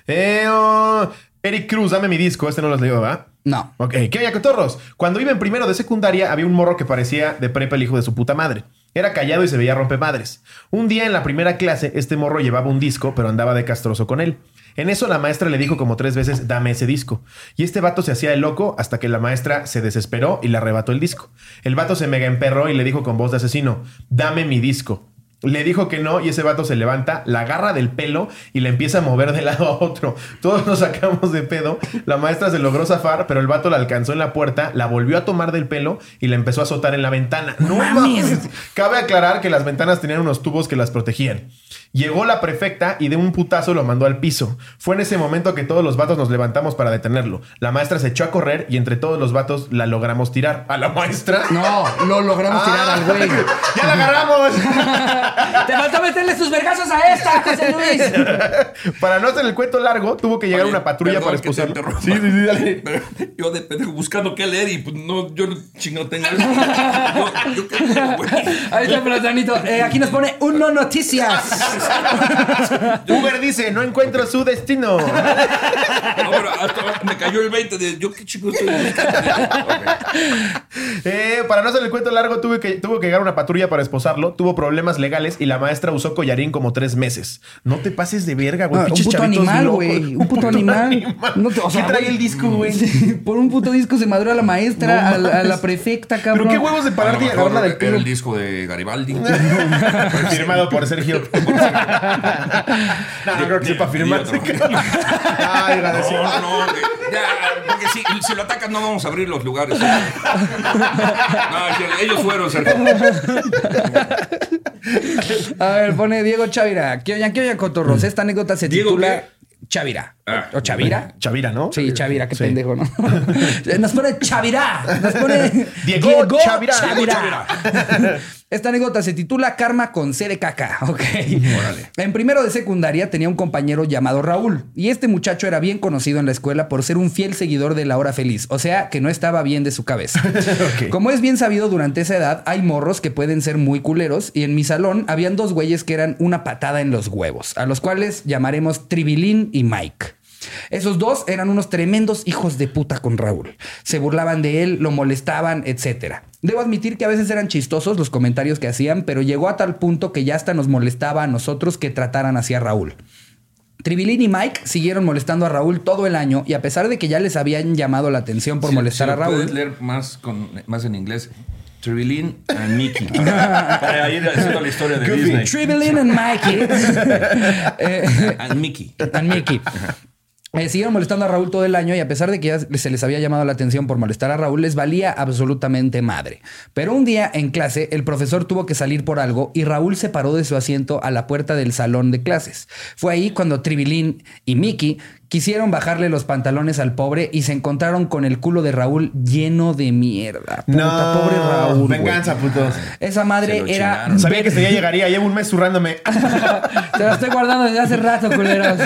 Speaker 1: Eh, oh, Eric Cruz, dame mi disco. Este no los leo, ¿va?
Speaker 2: No.
Speaker 1: Ok, ¿qué hay, cotorros? Cuando iba en primero de secundaria, había un morro que parecía de prepa el hijo de su puta madre. Era callado y se veía rompemadres. Un día en la primera clase, este morro llevaba un disco, pero andaba de castroso con él. En eso la maestra le dijo como tres veces, dame ese disco. Y este vato se hacía el loco hasta que la maestra se desesperó y le arrebató el disco. El vato se mega emperró y le dijo con voz de asesino, dame mi disco. Le dijo que no y ese vato se levanta, la agarra del pelo y le empieza a mover de lado a otro. Todos nos sacamos de pedo. La maestra se logró zafar, pero el vato la alcanzó en la puerta, la volvió a tomar del pelo y la empezó a azotar en la ventana. ¡No
Speaker 2: mames!
Speaker 1: Cabe aclarar que las ventanas tenían unos tubos que las protegían. Llegó la prefecta y de un putazo lo mandó al piso. Fue en ese momento que todos los vatos nos levantamos para detenerlo. La maestra se echó a correr y entre todos los vatos la logramos tirar. ¿A la maestra?
Speaker 2: No, lo logramos tirar al güey. *laughs*
Speaker 1: ¡Ya la agarramos! *laughs*
Speaker 2: Te faltó meterle sus vergazos a esta, José Luis. *laughs*
Speaker 1: para no hacer el cuento largo, tuvo que llegar
Speaker 3: Oye,
Speaker 1: una patrulla
Speaker 3: perdón
Speaker 1: para
Speaker 3: interrumpa.
Speaker 1: Sí, sí, sí, dale.
Speaker 3: Pero yo de pendejo buscando qué leer y pues no, yo no chingo tengo eso. Yo, yo qué tengo, güey.
Speaker 2: Ahí está, Platanito. Eh, aquí nos pone Uno Noticias. *laughs*
Speaker 1: Uber dice, no encuentro su destino. *laughs*
Speaker 3: No, pero hasta me cayó el 20 de yo qué chico estoy. *laughs*
Speaker 1: Eh, para no hacer el cuento largo, tuve que, tuvo que llegar una patrulla para esposarlo. Tuvo problemas legales y la maestra usó collarín como tres meses. No te pases de verga, güey.
Speaker 2: Ah, un puto animal, güey. Un puto animal. No te- o sea,
Speaker 1: ¿Qué trae el disco, güey?
Speaker 2: por un puto disco se madrió a la maestra, a, la, a la prefecta, cabrón.
Speaker 1: Pero qué huevos de y
Speaker 3: mejor
Speaker 1: agarrarla del
Speaker 3: era
Speaker 1: pelo.
Speaker 3: el disco de Garibaldi.
Speaker 1: Firmado por Sergio. No, no creo que sepa
Speaker 3: ni
Speaker 1: firmar.
Speaker 3: otro. *laughs*
Speaker 1: Ay, agradecido.
Speaker 3: No, no, güey. ya, porque si, si lo atacan no vamos a abrir los lugares. No, ellos fueron, Sergio.
Speaker 2: A ver, pone Diego Chavira. ¿Qué oyan, qué oyan, cotorros? Esta anécdota se
Speaker 3: ¿Diego
Speaker 2: titula Chavira.
Speaker 3: Ah.
Speaker 2: ¿O Chavira?
Speaker 1: Chavira, ¿no?
Speaker 2: Sí, Chavira, qué
Speaker 1: Sí.
Speaker 2: pendejo, ¿no? *laughs* Nos pone Chavirá. Nos pone *laughs*
Speaker 1: Diego Chavirá.
Speaker 2: Chavirá. *laughs* Esta anécdota se titula Karma con C de caca. Ok.
Speaker 3: Órale.
Speaker 2: En primero de secundaria tenía un compañero llamado Raúl. Y este muchacho era bien conocido en la escuela por ser un fiel seguidor de la hora feliz. O sea, que no estaba bien de su cabeza. Como es bien sabido, durante esa edad hay morros que pueden ser muy culeros. Y en mi salón habían dos güeyes que eran una patada en los huevos, a los cuales llamaremos Tribilín y Mike. Esos dos eran unos tremendos hijos de puta con Raúl. Se burlaban de él, lo molestaban, etc. Debo admitir que a veces eran chistosos los comentarios que hacían, pero llegó a tal punto que ya hasta nos molestaba a nosotros que trataran así a Raúl. Tribilín y Mike siguieron molestando a Raúl todo el año y a pesar de que ya les habían llamado la atención por
Speaker 3: Si-
Speaker 2: molestar
Speaker 3: si
Speaker 2: a
Speaker 3: lo
Speaker 2: Raúl.
Speaker 3: Puedes leer más, con, más en inglés. Tribilín and Mickey. *laughs* Para ir haciendo la historia de. Disney.
Speaker 2: Tribilín and Mikey. *laughs* Eh,
Speaker 3: And Mickey.
Speaker 2: and Mickey. Eh, siguieron molestando a Raúl todo el año y a pesar de que ya se les había llamado la atención por molestar a Raúl, les valía absolutamente madre. Pero un día en clase, el profesor tuvo que salir por algo y Raúl se paró de su asiento a la puerta del salón de clases. Fue ahí cuando Tribilín y Mickey quisieron bajarle los pantalones al pobre y se encontraron con el culo de Raúl lleno de mierda. Puta,
Speaker 1: No,
Speaker 2: pobre Raúl.
Speaker 1: Venganza, putos.
Speaker 2: Esa madre era.
Speaker 1: Sabía que este día llegaría. Llevo un mes zurrándome. *laughs*
Speaker 2: Te la estoy guardando desde hace rato, culeros.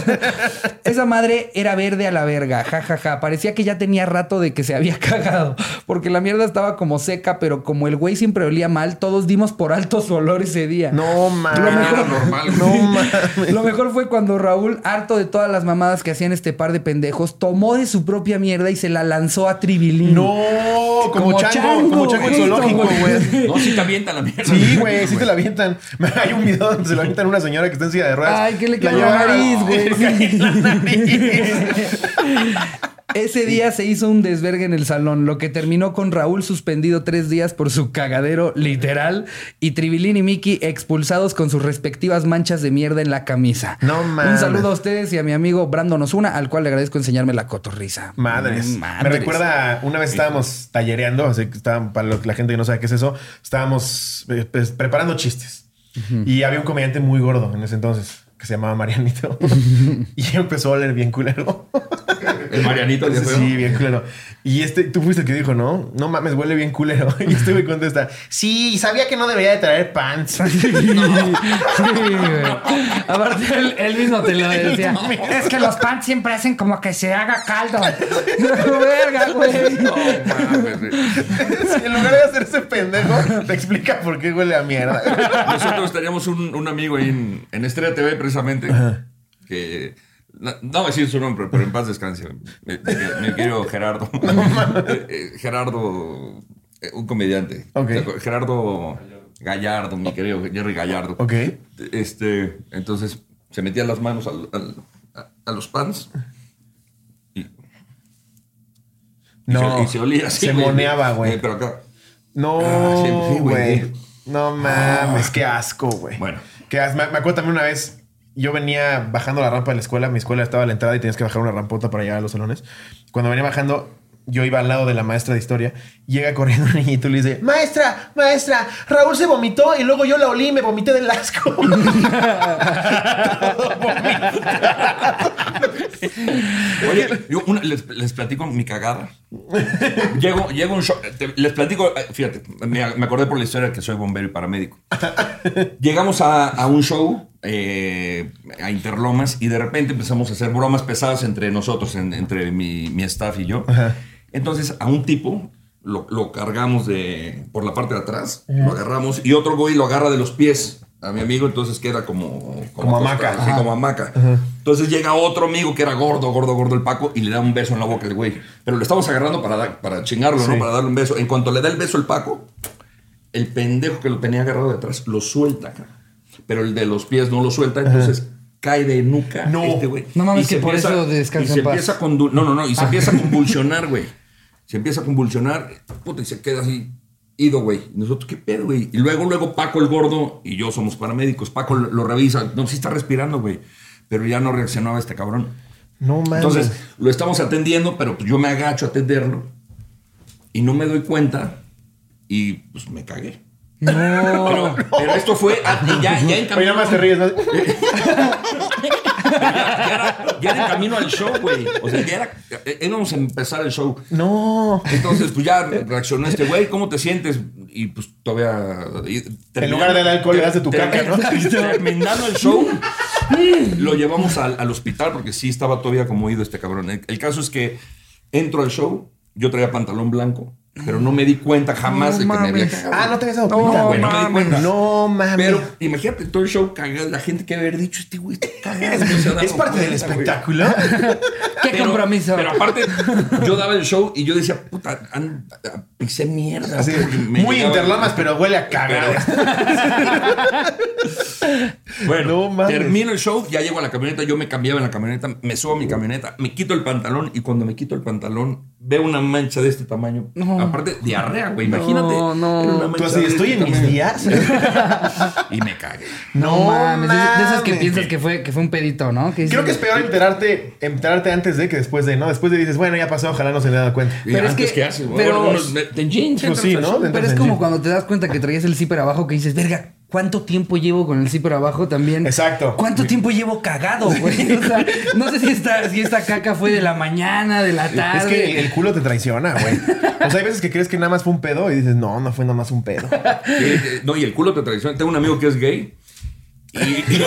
Speaker 2: Esa madre era verde a la verga, jajaja. Parecía que ya tenía rato de que se había *laughs* cagado. Porque la mierda estaba como seca, pero como el güey siempre olía mal, todos dimos por alto su olor ese día.
Speaker 1: No mames.
Speaker 2: Lo mejor,
Speaker 3: Era normal, güey.
Speaker 1: No mames.
Speaker 2: lo mejor fue cuando Raúl, harto de todas las mamadas que hacían este par de pendejos, tomó de su propia mierda y se la lanzó a Tribilín.
Speaker 1: No, como,
Speaker 2: Como
Speaker 1: chango,
Speaker 2: chango,
Speaker 1: como chango zoológico,
Speaker 2: güey.
Speaker 3: No, si te avientan la mierda.
Speaker 1: Sí, güey, sí te la avientan. *laughs* Hay un video donde se lo avientan a una señora que está en silla de ruedas.
Speaker 2: Ay, que le
Speaker 1: lleva
Speaker 2: la nariz, güey. *laughs* *laughs* Ese día se hizo un desvergue en el salón, lo que terminó con Raúl suspendido tres días por su cagadero literal y Tribilín y Mickey expulsados con sus respectivas manchas de mierda en la camisa.
Speaker 1: No
Speaker 2: Un
Speaker 1: mames.
Speaker 2: saludo a ustedes y a mi amigo Brandon Osuna, al cual le agradezco enseñarme la cotorriza.
Speaker 1: Madres.
Speaker 2: Mm,
Speaker 1: Me
Speaker 2: madres.
Speaker 1: recuerda, una vez estábamos tallereando, así que estaban, para la gente que no sabe qué es eso, estábamos eh, pues, preparando chistes. Y había un comediante muy gordo en ese entonces, que se llamaba Marianito. *laughs* y empezó a oler bien culero.
Speaker 3: El Marianito feo.
Speaker 1: Sí, bien culero. Y este, tú fuiste el que dijo, ¿no? No mames, huele bien culero. *laughs* Y este me contesta, sí, sabía que no debería de traer pants. *laughs*
Speaker 2: Sí, güey. Aparte, él, él mismo te lo decía. es que los pants siempre hacen como que se haga caldo. Verga, güey.
Speaker 3: No, mames, güey.
Speaker 1: Sí, en lugar de hacerse pendejo, te explica por qué huele a mierda.
Speaker 3: Nosotros teníamos un, un amigo ahí en, en Estrella TV, precisamente, que. No, no voy a decir su nombre, pero en paz descanse. Mi, mi- querido Gerardo. *laughs* Eh, eh, Gerardo, eh, un comediante. Gerardo Gallardo, mi querido Jerry Gallardo.
Speaker 1: Ok.
Speaker 3: Este, entonces se metía las manos al- al- a, a los pants y, y
Speaker 1: No,
Speaker 3: se, y se olía así.
Speaker 1: se
Speaker 3: güey.
Speaker 1: moneaba, güey.
Speaker 3: Eh, pero acá.
Speaker 1: No,
Speaker 3: Ah, sí, sí, güey.
Speaker 1: güey. No mames, qué asco, güey.
Speaker 3: Bueno.
Speaker 1: Qué Me, me acuerdo también una vez, yo venía bajando la rampa de la escuela, mi escuela estaba a la entrada y tenías que bajar una rampota para llegar a los salones. Cuando venía bajando, yo iba al lado de la maestra de historia, llega corriendo un niñito y le dice, maestra, maestra, Raúl se vomitó y luego yo la olí y me vomité del asco. *laughs*
Speaker 3: Oye, yo les, les platico mi cagada. Llego, llego un show. te- les platico, eh, fíjate, me, me acordé por la historia que soy bombero y paramédico. *laughs* Llegamos a, a un show eh, a Interlomas y de repente empezamos a hacer bromas pesadas entre nosotros, en- entre mi, mi staff y yo. Entonces a un tipo lo, lo cargamos de, por la parte de atrás, lo agarramos y otro güey lo agarra de los pies. A mi amigo, entonces queda como.
Speaker 1: Como
Speaker 3: acostado,
Speaker 1: hamaca.
Speaker 3: Sí,
Speaker 1: Ajá.
Speaker 3: como hamaca. Entonces llega otro amigo que era gordo, gordo, gordo el Paco y le da un beso en la boca al güey. Pero lo estamos agarrando para, dar- para chingarlo,
Speaker 1: Sí.
Speaker 3: ¿no? Para darle un beso. En cuanto le da el beso el Paco, el pendejo que lo tenía agarrado de atrás lo suelta. Pero el de los pies no lo suelta, entonces cae de nuca
Speaker 1: No.
Speaker 3: este güey.
Speaker 2: No mames,
Speaker 3: Y
Speaker 2: que por
Speaker 3: empieza-
Speaker 2: eso descansa
Speaker 3: y se
Speaker 2: en paz.
Speaker 3: empieza No, no, no. Y se empieza a *laughs* convulsionar, güey. Se empieza a convulsionar, puta, y se queda así, ido, güey. Nosotros, ¿qué pedo, güey? Y luego, luego Paco el gordo y yo somos paramédicos. Paco lo, lo revisa. No, sí está respirando, güey. Pero ya no reaccionaba este cabrón.
Speaker 1: No mames.
Speaker 3: Entonces, lo estamos atendiendo, pero pues yo me agacho a atenderlo y no me doy cuenta y pues me cagué.
Speaker 2: No.
Speaker 3: Pero, pero esto fue ya, ya en
Speaker 1: Oye,
Speaker 3: camino.
Speaker 1: nada más te ríes, ¿no? *laughs*
Speaker 3: Ya, ya era, ya era en camino al show, güey. O sea, ya era. eh, Íbamos a empezar el show.
Speaker 1: No.
Speaker 3: Entonces, pues ya reaccionó este güey, ¿cómo te sientes? Y pues todavía. y
Speaker 1: En lugar del alcohol, le das de tu caca, ¿no? *laughs*
Speaker 3: Terminando el show, *gasps* lo llevamos al, al hospital porque sí estaba todavía como oído este cabrón. El, el caso es que entro al show, yo traía pantalón blanco, pero no me di cuenta jamás
Speaker 2: No
Speaker 3: de que me había
Speaker 2: mames.
Speaker 3: cagado.
Speaker 1: Ah, no te habías dado
Speaker 2: No,
Speaker 1: cuenta,
Speaker 3: güey, no me di
Speaker 2: mames.
Speaker 3: cuenta.
Speaker 1: No mames.
Speaker 3: Pero imagínate todo el show cagado, la gente que haber dicho, este güey está cagado. no *laughs* se ha dado
Speaker 1: es parte del espectáculo. *laughs*
Speaker 2: Qué
Speaker 3: Pero-
Speaker 2: compromiso.
Speaker 3: Pero aparte, yo daba el show y yo decía, puta, an- pisé mierda.
Speaker 1: Así, muy interlamas, pero huele a cagado. *laughs*
Speaker 3: Bueno,
Speaker 1: No mames.
Speaker 3: termino el show, ya llego a la camioneta, yo me cambiaba en la camioneta, me subo a mi camioneta, me quito el pantalón y cuando me quito el pantalón veo una mancha de este tamaño.
Speaker 2: No.
Speaker 3: Aparte, diarrea, güey, imagínate.
Speaker 2: No, no.
Speaker 1: Tú
Speaker 3: mancha
Speaker 1: así,
Speaker 3: de
Speaker 1: estoy
Speaker 3: este
Speaker 1: en mis días. *laughs*
Speaker 3: Y me cagué.
Speaker 2: No, mames. De, de esas que piensas que fue, que fue un pedito, ¿no? Que
Speaker 1: Creo que es peor enterarte, enterarte antes de que después de, ¿no? Después de dices, bueno, ya pasó, ojalá no se le dado cuenta.
Speaker 3: Y
Speaker 2: Pero es
Speaker 3: antes,
Speaker 2: que-
Speaker 3: ¿qué haces?
Speaker 2: pero-
Speaker 3: Bueno, jeans,
Speaker 1: Pues sí, ¿no?
Speaker 2: Pero es como cuando te das cuenta que traías el zipper abajo que dices, verga, ¿cuánto tiempo llevo con el zipper abajo también?
Speaker 1: Exacto.
Speaker 2: ¿Cuánto tiempo llevo cagado, güey? *laughs* O sea, no sé si esta, si esta caca fue de la mañana, de la tarde.
Speaker 1: Es que el, culo te traiciona, güey. O sea, hay veces que crees que nada más fue un pedo y dices, no, no fue nada más un pedo.
Speaker 3: Sí, eh, no, y el culo te traiciona. Tengo un amigo que es gay. Y, y-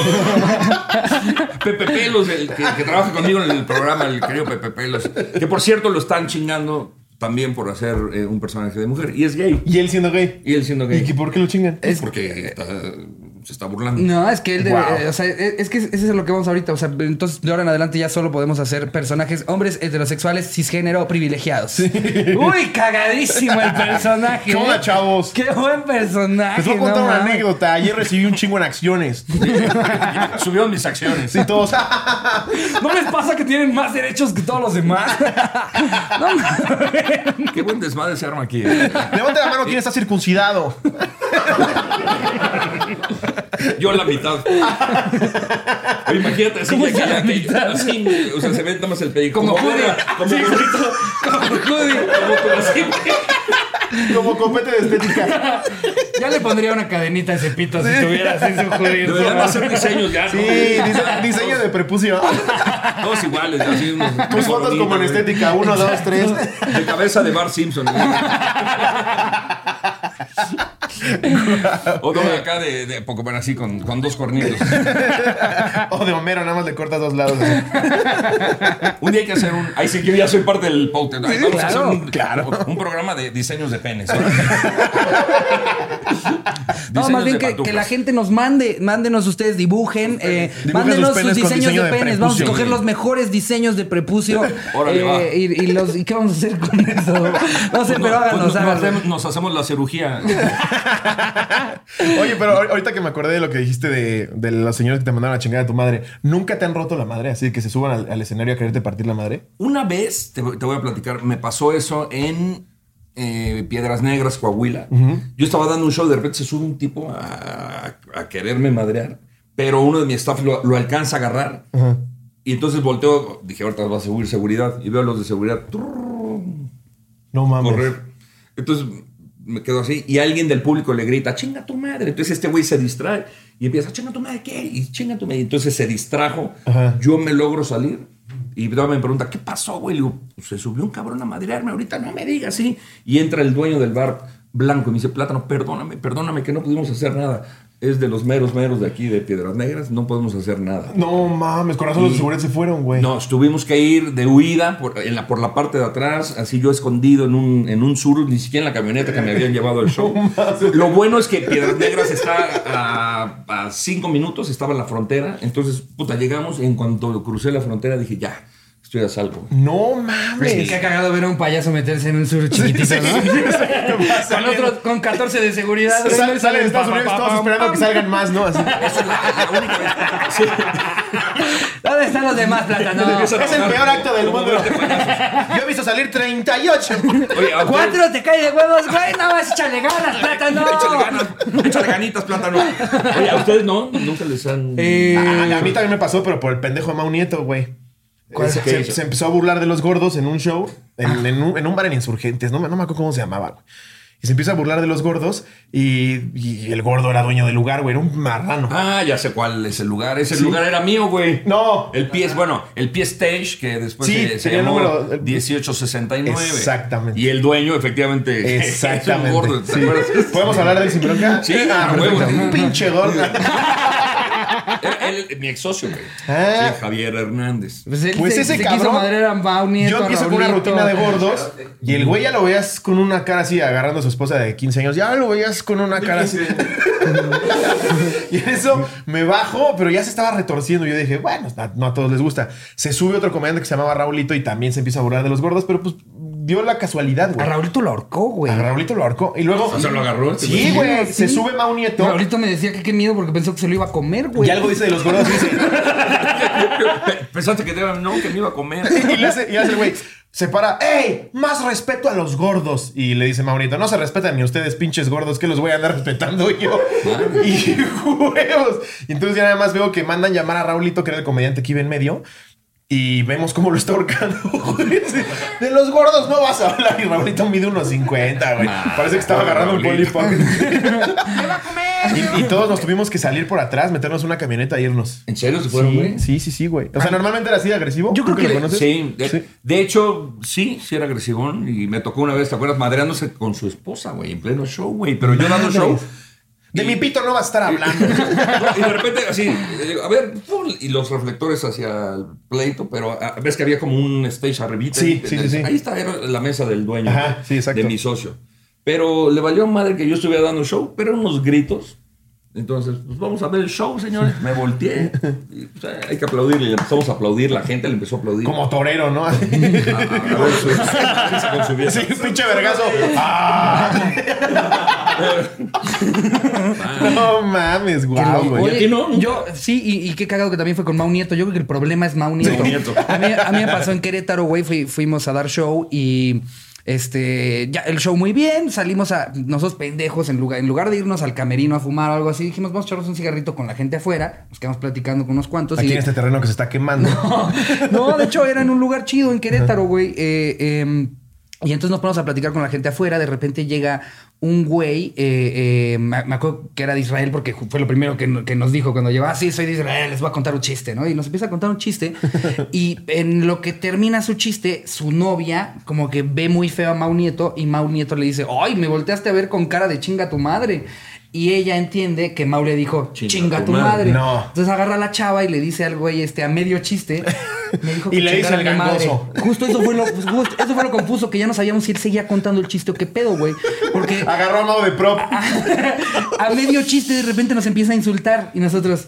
Speaker 3: *laughs* Pepe Pelos, el que, que trabaja conmigo en el programa, el querido Pepe Pelos, que por cierto lo están chingando también por hacer eh, un personaje de mujer. Y es gay.
Speaker 1: Y él siendo gay.
Speaker 3: Y él siendo gay.
Speaker 1: ¿Y por qué lo chingan?
Speaker 3: Es porque está se está burlando.
Speaker 2: No, es que él debe,
Speaker 1: Wow.
Speaker 2: eh, o sea, eh, es que ese es lo que vamos ahorita. O sea, entonces de ahora en adelante ya solo podemos hacer personajes hombres heterosexuales cisgénero privilegiados. Uy, cagadísimo el personaje.
Speaker 1: ¿Qué onda,
Speaker 2: ¿eh?
Speaker 1: chavos?
Speaker 2: Qué buen personaje.
Speaker 1: Les voy a contar
Speaker 2: no
Speaker 1: una anécdota. Ayer recibí un chingo en acciones. *laughs*
Speaker 3: Subieron mis acciones.
Speaker 1: Sí, todos.
Speaker 2: ¿No les pasa que tienen más derechos que todos los demás? no mames.
Speaker 3: Qué buen desmadre se arma aquí. eh.
Speaker 1: Levante la mano quien está circuncidado.
Speaker 3: Yo la mitad. Oye, imagínate así,
Speaker 2: ¿Cómo
Speaker 3: ya que-
Speaker 2: la mitad?
Speaker 3: así, o sea, se ve nada más el pedico.
Speaker 2: Como Woody.
Speaker 3: Como burrito.
Speaker 2: Como Woody.
Speaker 3: Como tú así.
Speaker 1: Como copete de estética.
Speaker 2: Ya le pondría una cadenita a ese pito si tuviera así su judío.
Speaker 3: Deberían hacer diseños ya, ¿no?
Speaker 1: Sí, dise- diseño de prepucio.
Speaker 3: Todos iguales, así unos.
Speaker 1: Tus fotos como en estética. Uno, dos, tres.
Speaker 3: De cabeza de Bart Simpson. *laughs* *laughs* o de acá de, de Pokémon así con, con dos cornitos. *laughs*
Speaker 1: O de Homero, nada más le cortas dos lados. *laughs*
Speaker 3: Un día hay que hacer un. Ahí sí que yo ya soy parte del podcast. Ahí vamos a hacer un,
Speaker 1: claro.
Speaker 3: un programa de diseños de penes.
Speaker 2: No, más bien que, que la gente nos mande, mándenos ustedes, dibujen, eh,
Speaker 1: Dibujen
Speaker 2: mándenos
Speaker 1: sus
Speaker 2: diseños
Speaker 1: diseño
Speaker 2: de
Speaker 1: de
Speaker 2: penes. Vamos a escoger los mejores diseños de prepucio.
Speaker 3: Órale,
Speaker 2: eh,
Speaker 3: va.
Speaker 2: y, y los, ¿Y qué vamos a hacer con eso? No sé,
Speaker 3: Pues no,
Speaker 2: pero
Speaker 3: pues
Speaker 2: háganos,
Speaker 3: nos,
Speaker 2: háganos.
Speaker 3: hacemos, nos hacemos la cirugía. *laughs*
Speaker 1: Oye, pero ahor- ahorita que me acordé de lo que dijiste de, de los señores que te mandaron a chingar a tu madre, ¿nunca te han roto la madre? Así que se suban al, al escenario a quererte partir la madre.
Speaker 3: Una vez, te, voy- te voy a platicar, me pasó eso en eh, Piedras Negras, Coahuila. Yo estaba dando un show, de repente se sube un tipo a, a quererme madrear, pero uno de mi staff lo, lo alcanza a agarrar. Y entonces volteo, dije, ahorita va a subir seguridad. Y veo a los de seguridad
Speaker 1: No mames.
Speaker 3: correr. Entonces me quedo así y alguien del público le grita, chinga tu madre. Entonces este güey se distrae y empieza, chinga tu madre, ¿qué? Y chinga tu madre. Entonces se distrajo.
Speaker 1: Ajá.
Speaker 3: Yo me logro salir y me pregunta, ¿qué pasó, güey? Le digo, "Pues, se subió un cabrón a madrearme ahorita, no me digas, sí. Y entra el dueño del bar blanco y me dice, Plátano, perdóname, perdóname que no pudimos hacer nada. Es de los meros meros de aquí de Piedras Negras, no podemos hacer nada.
Speaker 1: No mames, con razón los de seguridad se fueron, güey.
Speaker 3: No, tuvimos que ir de huida por, en la, por la parte de atrás, así yo escondido en un, en un sur, ni siquiera en la camioneta que me habían llevado al *laughs* show. Lo bueno es que Piedras Negras está a, a cinco minutos, estaba en la frontera. Entonces, puta, llegamos y en cuanto crucé la frontera dije, ya, estoy a salvo.
Speaker 1: No
Speaker 2: Es que
Speaker 1: mames.
Speaker 2: qué cagado ver a un payaso meterse en un sur chiquitito, ¿no? con otros, con 14 de seguridad. güey,
Speaker 1: Sale,
Speaker 2: no
Speaker 1: sale de
Speaker 2: salen
Speaker 1: Estados
Speaker 2: pa,
Speaker 1: Unidos
Speaker 2: pa,
Speaker 1: todos esperando
Speaker 2: pam.
Speaker 1: que salgan más, ¿no? Así.
Speaker 3: Eso es la, la única. Sí.
Speaker 2: ¿Dónde están los demás, plátano?
Speaker 1: Es el peor acto del mundo. Yo he visto salir 38.
Speaker 3: Oye, a ustedes-
Speaker 2: Cuatro te cae de huevos, güey. Nada más échale ganas, plátano.
Speaker 3: Échale ganas, échale ganitas, plátano. Oye, ¿a ustedes no? Nunca les han...
Speaker 2: Eh,
Speaker 1: Ah, a mí también me pasó, pero por el pendejo de Mau Nieto, güey. Se, empezó a burlar de los gordos en un show, en, en un, en un bar en Insurgentes, no, me- no me acuerdo cómo se llamaba, güey. Y se empieza a burlar de los gordos y, y el gordo era dueño del lugar, güey, era un marrano.
Speaker 3: Ah, ya sé cuál es el lugar. Ese lugar era mío, güey.
Speaker 1: No.
Speaker 3: El pie es, bueno, el pie stage, que después
Speaker 1: Sí,
Speaker 3: se,
Speaker 1: el número-
Speaker 3: 1869.
Speaker 1: Exactamente.
Speaker 3: Y el dueño, efectivamente,
Speaker 1: Exactamente. *laughs*
Speaker 3: es un gordo. ¿te
Speaker 1: sí.
Speaker 3: acuerdas?
Speaker 1: ¿Podemos hablar de él sin bronca?
Speaker 3: Sí,
Speaker 1: ah,
Speaker 3: a huevo,
Speaker 1: perfecto.
Speaker 3: sí.
Speaker 1: Un pinche gordo. *laughs*
Speaker 3: Él, mi ex socio, güey.
Speaker 1: Ah.
Speaker 3: Sí, Javier Hernández.
Speaker 2: Pues, él
Speaker 1: Pues
Speaker 2: se,
Speaker 1: ese
Speaker 2: se
Speaker 1: cabrón-
Speaker 2: quiso madrear a Mau Nieto,
Speaker 1: Yo empiezo con una rutina de gordos y el güey ya lo veías con una cara así agarrando a su esposa de 15 años. Ya lo veías con una cara así. *laughs* y en eso me bajo, pero ya se estaba retorciendo. Yo dije, bueno, no a todos les gusta. Se sube otro comediante que se llamaba Raulito y también se empieza a burlar de los gordos, pero pues dio la casualidad,
Speaker 2: A
Speaker 1: güey.
Speaker 2: Raulito lo ahorcó, güey.
Speaker 1: A Raulito lo ahorcó. Y luego.
Speaker 3: O sea, lo agarró este
Speaker 1: Sí,
Speaker 3: güey.
Speaker 2: Sí.
Speaker 1: Se sube Mau Nieto.
Speaker 2: Raulito me decía que qué miedo porque pensó que se lo iba a comer, güey.
Speaker 1: Y algo dice de los gordos. dice,
Speaker 3: Pe- *laughs* Pensaste que te iba, no, que me iba a comer. *laughs*
Speaker 1: y le hace, y hace el güey, se para, ¡Ey! Más respeto a los gordos. Y le dice Maurito, no se respetan ni ustedes, pinches gordos, que los voy a andar respetando yo. *laughs* y huevos. Y entonces ya nada más veo que mandan llamar a Raulito, que era el comediante que iba en medio. Y vemos cómo lo está ahorcando. *laughs* güey. De los gordos no vas a hablar. Y Raulito mide unos 50, güey.
Speaker 3: Nah,
Speaker 1: Parece que estaba agarrando un
Speaker 3: Raulito.
Speaker 1: polipocket. *laughs* y, y todos nos tuvimos que salir por atrás, meternos en una camioneta e irnos.
Speaker 3: ¿En serio se fueron, güey?
Speaker 1: Sí, sí, sí, sí, güey. O sea, normalmente era así de agresivo.
Speaker 2: Yo creo
Speaker 1: ¿Tú
Speaker 2: que
Speaker 1: lo conoces?
Speaker 3: Sí de,
Speaker 1: Sí.
Speaker 3: de hecho, sí, sí era agresivón. Y me tocó una vez, ¿te acuerdas? Madreándose con su esposa, güey, en pleno show, güey. Pero yo dando show.
Speaker 1: De
Speaker 3: y-
Speaker 1: mi pito no vas a estar hablando. *laughs*
Speaker 3: y de repente así, a ver, y los reflectores hacia el pleito, pero ah, ves que había como un stage arribita.
Speaker 1: Sí, sí, sí.
Speaker 3: Ahí está, era la mesa del dueño,
Speaker 1: Ajá, sí,
Speaker 3: de mi socio. Pero le valió madre que yo estuviera dando show, pero unos gritos Entonces, pues vamos a ver el show, señores. Me volteé. Y, pues, eh, hay que aplaudirle. Empezamos a aplaudir. La gente le empezó a aplaudir.
Speaker 1: Como torero, ¿no? *laughs*
Speaker 3: A, a ver su- con su vieja.
Speaker 1: Sí, pinche vergazo. Ah. *laughs* *laughs* No mames, guau, güey.
Speaker 3: A ti no?
Speaker 2: Yo, sí, y, y qué cagado que también fue con Mau Nieto. Yo creo que el problema es Mau Nieto. A, mí, a mí me pasó en Querétaro, güey. fui- fuimos a dar show y. Este, ya el show muy bien, salimos a nosotros pendejos en lugar, en lugar de irnos al camerino a fumar o algo así, dijimos, vamos a echarnos un cigarrito con la gente afuera, nos quedamos platicando con unos cuantos
Speaker 1: Aquí
Speaker 2: y
Speaker 1: en este terreno que se está quemando. *laughs*
Speaker 2: no, de hecho era en un lugar chido en Querétaro, güey. Eh, em, y entonces nos ponemos a platicar con la gente afuera. De repente llega un güey, eh, eh, me, acuerdo que era de Israel porque fue lo primero que, no- que nos dijo cuando llegó. Ah, sí, soy de Israel, les voy a contar un chiste, ¿no? Y nos empieza a contar un chiste. *laughs* y en lo que termina su chiste, su novia como que ve muy feo a Mau Nieto y Mau Nieto le dice, ¡ay, me volteaste a ver con cara de chinga tu madre! Y ella entiende que Mau le dijo,
Speaker 3: Chinga
Speaker 2: chinga,
Speaker 3: tu
Speaker 2: tu
Speaker 3: madre".
Speaker 2: madre.
Speaker 1: No.
Speaker 2: Entonces agarra a la chava y le dice al güey este a medio chiste. *laughs* Me dijo
Speaker 1: Y le dice el
Speaker 2: madre.
Speaker 1: gangoso.
Speaker 2: Justo eso fue lo, pues, justo eso fue lo confuso, que ya no sabíamos si él seguía contando el chiste o qué pedo, güey. Porque
Speaker 1: Agarró a Mau de prop. *laughs*
Speaker 2: a medio chiste de repente nos empieza a insultar y nosotros.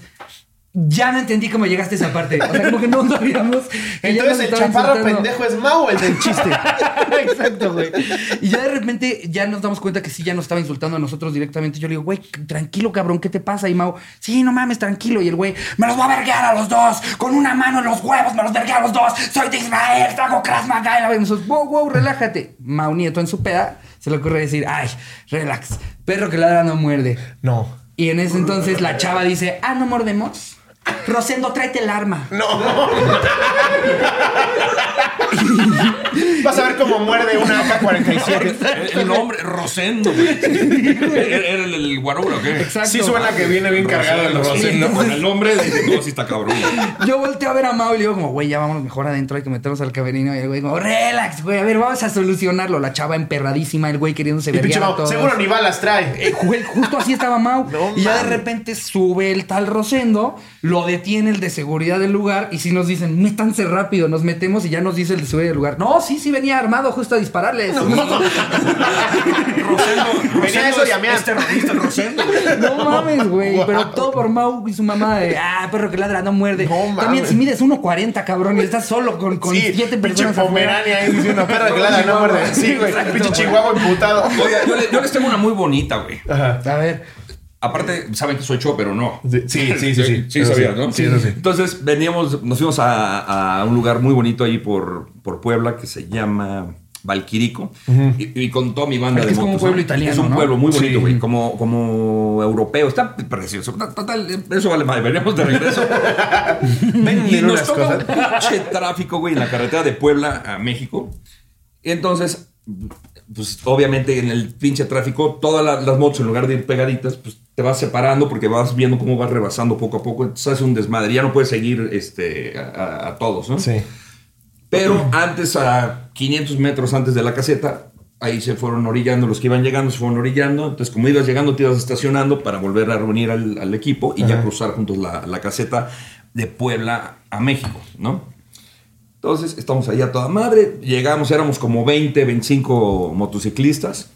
Speaker 2: Ya no entendí cómo llegaste a esa parte. O sea, como que no *laughs* sabíamos. que
Speaker 1: Entonces el chaparro
Speaker 2: insultando.
Speaker 1: pendejo es Mau, el del chiste. *laughs*
Speaker 2: Exacto, güey. Y ya de repente ya nos damos cuenta que sí, ya nos estaba insultando a nosotros directamente. Yo le digo, güey, tranquilo, cabrón, ¿qué te pasa? Y Mau, sí, no mames, tranquilo. Y el güey, me los voy a verguear a los dos, con una mano en los huevos, me los vergué a los dos. Soy de Israel, trago Krav Maga. Y la- y nosotros, wow, wow, relájate. Mau Nieto en su peda se le ocurre decir, ay, relax, perro que ladra no muerde.
Speaker 1: No.
Speaker 2: Y en ese entonces la chava dice, ah, ¿no mordemos? Rosendo, tráete el arma.
Speaker 1: No. Vas a ver cómo muerde una AK-47.
Speaker 3: El, el nombre, Rosendo, güey. ¿Era el, el o qué?
Speaker 2: Exacto.
Speaker 1: Sí suena que viene bien cargado el Rosendo.
Speaker 3: Con el nombre, dije, no, sí está cabrón.
Speaker 2: Yo volteo a ver a Mau y le digo como, güey, ya vámonos mejor adentro, hay que meternos al camerino. Y el güey como, relax, güey, a ver, vamos a solucionarlo. La chava emperradísima, el güey queriéndose a
Speaker 1: Mau,
Speaker 2: todos.
Speaker 1: seguro ni balas trae.
Speaker 2: Eh, justo así estaba Mau.
Speaker 1: No
Speaker 2: y ya de repente sube el tal Rosendo, lo detiene el de seguridad del lugar y si nos dicen, métanse rápido, nos metemos y ya nos dice el de seguridad del lugar. No, sí, sí venía armado justo a dispararles. *laughs*
Speaker 3: Rosendo,
Speaker 1: Venía eso y a.
Speaker 3: Es terrorista Rosendo.
Speaker 2: No mames, güey. Pero todo por Mau y su mamá de, ah, perro que ladra, no muerde.
Speaker 1: No mames.
Speaker 2: También si mides 1.40, cabrón, y estás solo con, con
Speaker 1: Sí,
Speaker 2: siete personas
Speaker 1: pomerania ahí diciendo perra que ladra, no muerde. Sí, güey. Pinche chihuahua imputado.
Speaker 3: Yo, le- yo les tengo una muy bonita, güey.
Speaker 1: Ajá.
Speaker 2: A ver.
Speaker 3: Aparte, saben que soy yo, pero no.
Speaker 1: Sí, sí, sí, sí.
Speaker 3: Sí. *laughs* ¿no?
Speaker 1: Sí, eso sí.
Speaker 3: Entonces, veníamos, nos fuimos a, a un lugar muy bonito ahí por, por Puebla que se llama Valquirico. y, y con toda mi banda
Speaker 2: Es
Speaker 3: de
Speaker 2: es como un pueblo
Speaker 3: ¿no?
Speaker 2: italiano,
Speaker 3: Es un
Speaker 2: ¿no?
Speaker 3: pueblo muy bonito,
Speaker 2: Sí.
Speaker 3: güey. Como, como europeo. Está precioso. Total, eso vale más. Veníamos de regreso. *laughs* y
Speaker 1: Venden
Speaker 3: nos toca un pinche tráfico, güey, en la carretera de Puebla a México. Y entonces, pues obviamente en el pinche tráfico, todas la- las motos en lugar de ir pegaditas, pues te vas separando porque vas viendo cómo vas rebasando poco a poco. Entonces hace un desmadre. Ya no puedes seguir este, a, todos, ¿no?
Speaker 1: Sí.
Speaker 3: Pero antes, a 500 metros antes de la caseta, ahí se fueron orillando, los que iban llegando se fueron orillando. Entonces, como ibas llegando, te ibas estacionando para volver a reunir al, al equipo y ya cruzar juntos la, la caseta de Puebla a México, ¿no? Entonces, estamos allá a toda madre. Llegamos, éramos como 20, 25 motociclistas.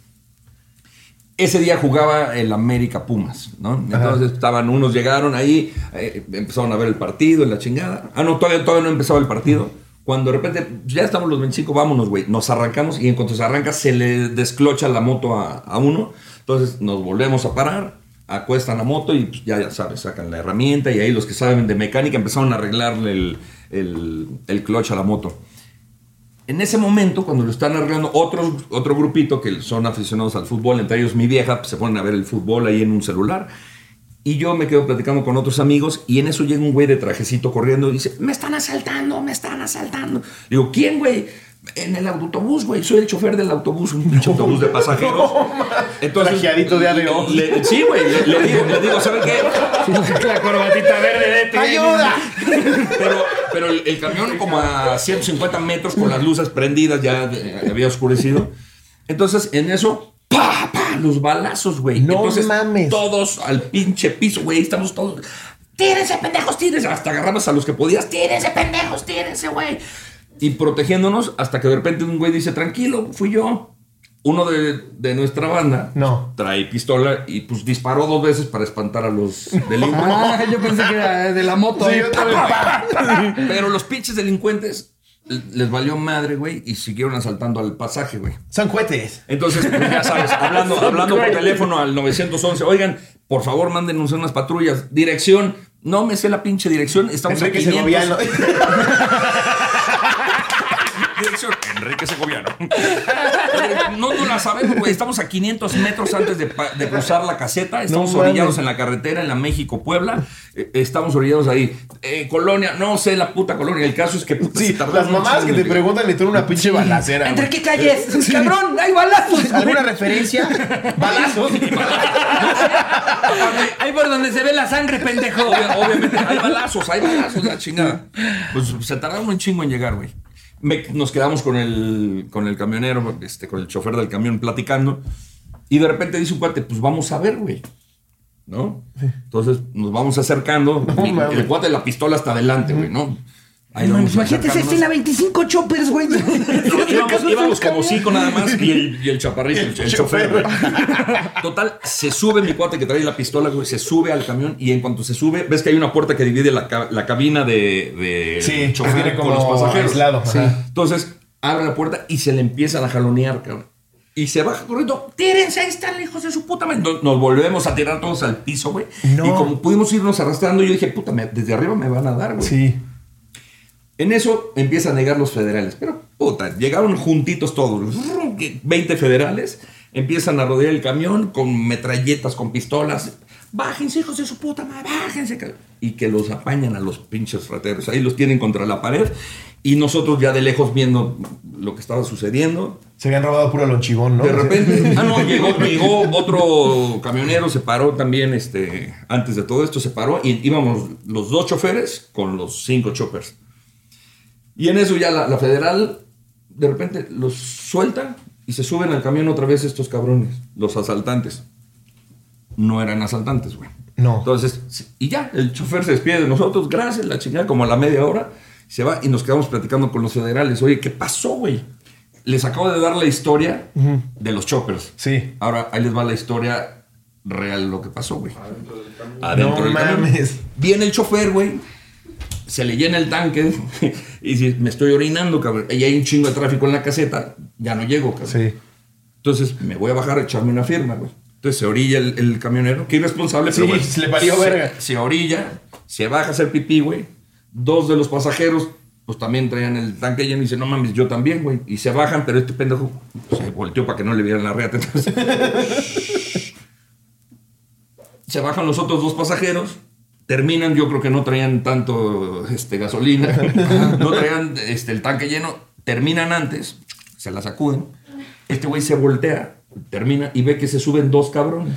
Speaker 3: Ese día jugaba el América Pumas, ¿no? Entonces estaban, unos llegaron ahí, eh, empezaron a ver el partido, en la chingada. Ah, no, todavía, todavía no empezaba el partido. Cuando de repente, ya estamos los 25, vámonos, güey. Nos arrancamos y en cuanto se arranca, se le desclocha la moto a, a uno. Entonces nos volvemos a parar, acuestan la moto y pues, ya, ya sabes, sacan la herramienta y ahí los que saben de mecánica empezaron a arreglarle el, el, el clutch a la moto. En ese momento, cuando lo están arreglando, otro, otro grupito que son aficionados al fútbol, entre ellos mi vieja, pues, se ponen a ver el fútbol ahí en un celular. Y yo me quedo platicando con otros amigos y en eso llega un güey de trajecito corriendo y dice, me están asaltando, me están asaltando. Digo, ¿quién, güey? En el autobús, güey. Soy el chofer del autobús, un pinche autobús de pasajeros.
Speaker 1: Trajeadito de ADO.
Speaker 3: le- sí, güey. Le, le digo, le digo, ¿saben qué?
Speaker 2: La corbatita verde de
Speaker 1: ¡Ayuda!
Speaker 3: Pero, pero el, el camión como a 150 metros con las luces prendidas, ya eh, había oscurecido. Entonces, en eso, ¡pa, pa! Los balazos, güey.
Speaker 1: No
Speaker 3: Entonces,
Speaker 1: mames.
Speaker 3: todos al pinche piso, güey. Estamos todos... Tírense, pendejos, tírense. Hasta agarramos a los que podías. Tírense, pendejos, tírense, güey. Y protegiéndonos hasta que de repente un güey dice, tranquilo, fui yo. Uno de, de nuestra banda
Speaker 1: No.
Speaker 3: trae pistola y pues disparó dos veces para espantar a los delincuentes. *laughs*
Speaker 2: Ah, yo pensé que era de la moto.
Speaker 1: Sí.
Speaker 3: Pero los pinches delincuentes les valió madre, güey, y siguieron asaltando al pasaje, güey.
Speaker 1: Son cohetes.
Speaker 3: Entonces, pues, ya sabes, *laughs* hablando, hablando por teléfono al 911, oigan, por favor, mándenos unas patrullas. Dirección, no me sé la pinche dirección, estamos
Speaker 1: Enrique
Speaker 3: a 500.
Speaker 1: Segoviano.
Speaker 3: Dirección, Enrique Segoviano. *laughs* No, no la sabemos, güey. Estamos a 500 metros antes de, cruzar la caseta. Estamos
Speaker 1: No
Speaker 3: orillados en la carretera, en la México-Puebla. Eh, estamos orillados ahí. Eh, colonia, no sé la puta colonia. El caso es que puta,
Speaker 1: Sí, las mamás que te preguntan y tú una pinche balacera.
Speaker 2: ¿Entre qué calles? Cabrón, hay balazos.
Speaker 1: ¿Alguna referencia? *laughs* Balazos.
Speaker 2: Ahí por donde se ve la sangre, pendejo.
Speaker 3: Obvia- obviamente, hay balazos, hay balazos, la chingada. Pues se tardaron un chingo en llegar, güey. Me- nos quedamos con el, con el camionero, este, con el chofer del camión platicando. Y de repente dice un cuate, pues vamos a ver, güey. ¿No? Entonces nos vamos acercando. *laughs* y
Speaker 1: mames.
Speaker 3: el cuate de la pistola está adelante, güey, ¿no? Ahí
Speaker 2: No,
Speaker 3: vamos
Speaker 2: imagínate esa
Speaker 3: acercándonos.
Speaker 2: escena, 25 choppers, güey.
Speaker 3: No, *laughs* íbamos, íbamos como cinco nada más y el, y el chaparrito, el, el chofer. güey. *laughs* Total, se sube mi cuate que trae la pistola, güey, se sube al camión y en cuanto se sube, ves que hay una puerta que divide la, la cabina de, de
Speaker 1: Sí,
Speaker 3: el chofer con los pasajeros.
Speaker 1: aislado,
Speaker 3: Sí. Entonces, abre la puerta y se le empiezan a jalonear, cabrón. Y se baja corriendo, tírense, ahí están hijos de su puta madre. Nos, nos volvemos a tirar todos al piso, güey.
Speaker 1: No.
Speaker 3: Y como pudimos irnos arrastrando, yo dije, puta, me- desde arriba me van a dar, güey.
Speaker 1: Sí.
Speaker 3: En eso empiezan a negar los federales. Pero, puta, llegaron juntitos todos. 20 federales. Empiezan a rodear el camión con metralletas, con pistolas. Bájense, hijos de su puta madre, bájense. ca-". Y que los apañan a los pinches rateros. Ahí los tienen contra la pared. Y nosotros ya de lejos viendo lo que estaba sucediendo.
Speaker 1: Se habían robado puro lonchibón, ¿no?
Speaker 3: De repente, *laughs* ah, no, llegó, llegó otro camionero, se paró también, este, antes de todo esto, se paró y íbamos los dos choferes con los cinco choppers. Y en eso ya la, la federal, de repente, los suelta y se suben al camión otra vez estos cabrones, los asaltantes. No eran asaltantes, güey.
Speaker 1: No.
Speaker 3: Entonces, y ya, el chofer se despide de nosotros, gracias, la chingada, como a la media hora, se va y nos quedamos platicando con los federales. Oye, ¿qué pasó, güey? Les acabo de dar la historia de los choppers.
Speaker 1: Sí.
Speaker 3: Ahora, ahí les va la historia real, lo que pasó, güey. Adentro
Speaker 1: No
Speaker 3: del camión.
Speaker 1: mames.
Speaker 3: Viene el chofer, güey. Se le llena el tanque *laughs* y me estoy orinando, cabrón. Y hay un chingo de tráfico en la caseta, ya no llego, cabrón.
Speaker 1: Sí.
Speaker 3: Entonces me voy a bajar a echarme una firma, güey. Entonces se orilla el, el camionero, qué irresponsable,
Speaker 1: Sí,
Speaker 3: pero bueno,
Speaker 1: se le
Speaker 3: se-
Speaker 1: verga.
Speaker 3: Se orilla, se baja a hacer pipí, güey. Dos de los pasajeros, pues también traían el tanque lleno y dicen, no mames, yo también, güey. Y se bajan, pero este pendejo se volteó para que no le vieran la reata. Entonces, *laughs* se bajan los otros dos pasajeros. Terminan, yo creo que no traían tanto este, gasolina, *laughs* no traían este, el tanque lleno. Terminan antes, se la sacuden. Este güey se voltea, termina y ve que se suben dos cabrones.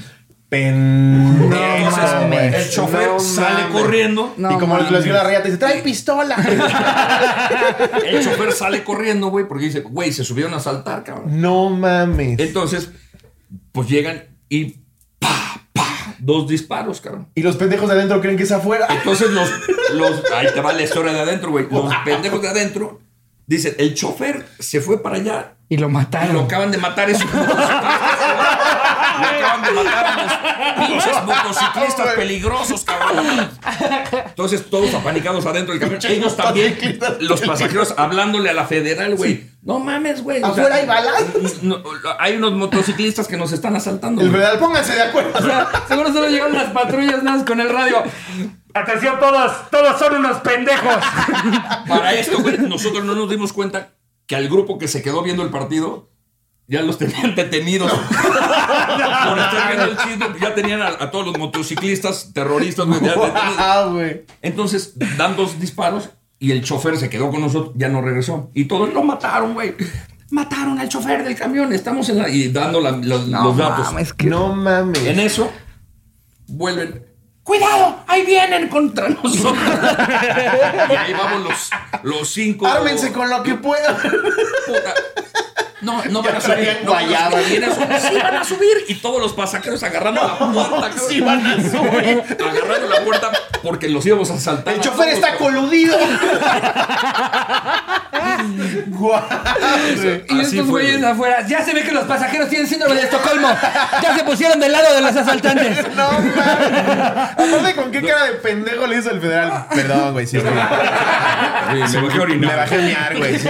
Speaker 1: Pen...
Speaker 3: Entonces,
Speaker 2: mames.
Speaker 3: el chofer
Speaker 1: No
Speaker 3: sale
Speaker 1: mames.
Speaker 3: corriendo.
Speaker 2: No
Speaker 1: y como
Speaker 2: mames.
Speaker 1: les vio la riata, dice, trae pistola. *laughs*
Speaker 3: El chofer sale corriendo, güey, porque dice, güey, se subieron a asaltar, cabrón.
Speaker 1: no mames.
Speaker 3: Entonces, pues llegan y dos disparos, cabrón.
Speaker 1: Y los pendejos de adentro creen que es afuera.
Speaker 3: Entonces los, *laughs* los ahí te va la historia de adentro, güey. Los pendejos de adentro dicen, el chofer se fue para allá
Speaker 2: Y lo
Speaker 3: y lo
Speaker 2: mataron.
Speaker 3: acaban de matar esos Lo acaban de matar a los pinches *laughs* motociclistas peligrosos, cabrón. Entonces, todos apanicados adentro del camión. Ellos también, los pasajeros hablándole a la federal, güey. No mames, güey.
Speaker 1: Afuera hay balas.
Speaker 3: no, hay unos motociclistas que nos están asaltando.
Speaker 1: El federal, pónganse de acuerdo.
Speaker 2: O sea, seguro solo llegaron las patrullas más con el radio. Atención todos, todos son unos pendejos. *laughs*
Speaker 3: Para esto, güey, nosotros no nos dimos cuenta que al grupo que se quedó viendo el partido ya los tenían detenidos. *laughs* Por estar viendo el chisme, ya tenían a, a todos los motociclistas terroristas, güey.
Speaker 1: Ah.
Speaker 3: Entonces, dan dos disparos y el chofer se quedó con nosotros, ya no regresó. Y todos lo mataron, güey. Mataron al chofer del camión. Estamos en la. Y dando la- los, los datos.
Speaker 2: mames, que-
Speaker 1: No mames.
Speaker 3: En eso, vuelven. ¡Cuidado! ¡Ahí vienen contra nosotros! *laughs* y ahí vamos los, los cinco.
Speaker 1: Ármense con lo que puedan.
Speaker 3: No, no van a subir. No,
Speaker 1: guayaba.
Speaker 3: vienen son- sí van a subir. Y todos los pasajeros agarrando la puerta. *laughs*
Speaker 1: sí van a subir.
Speaker 3: Agarrando la puerta porque los íbamos a saltar.
Speaker 1: El
Speaker 3: a
Speaker 1: chofer
Speaker 3: todos,
Speaker 1: está coludido. *laughs* Guau.
Speaker 2: Y
Speaker 3: Así
Speaker 2: estos
Speaker 3: fue,
Speaker 2: güeyes
Speaker 3: güey.
Speaker 2: afuera. Ya se ve que los pasajeros tienen síndrome de Estocolmo. Ya se pusieron del lado de los asaltantes. *laughs*
Speaker 1: No mames. Aparte, ¿con qué cara de pendejo le hizo el federal? Perdón, güey, sí, güey.
Speaker 3: Sí, me bajé a
Speaker 1: Me
Speaker 3: orinar.
Speaker 1: bajé a güey, sí.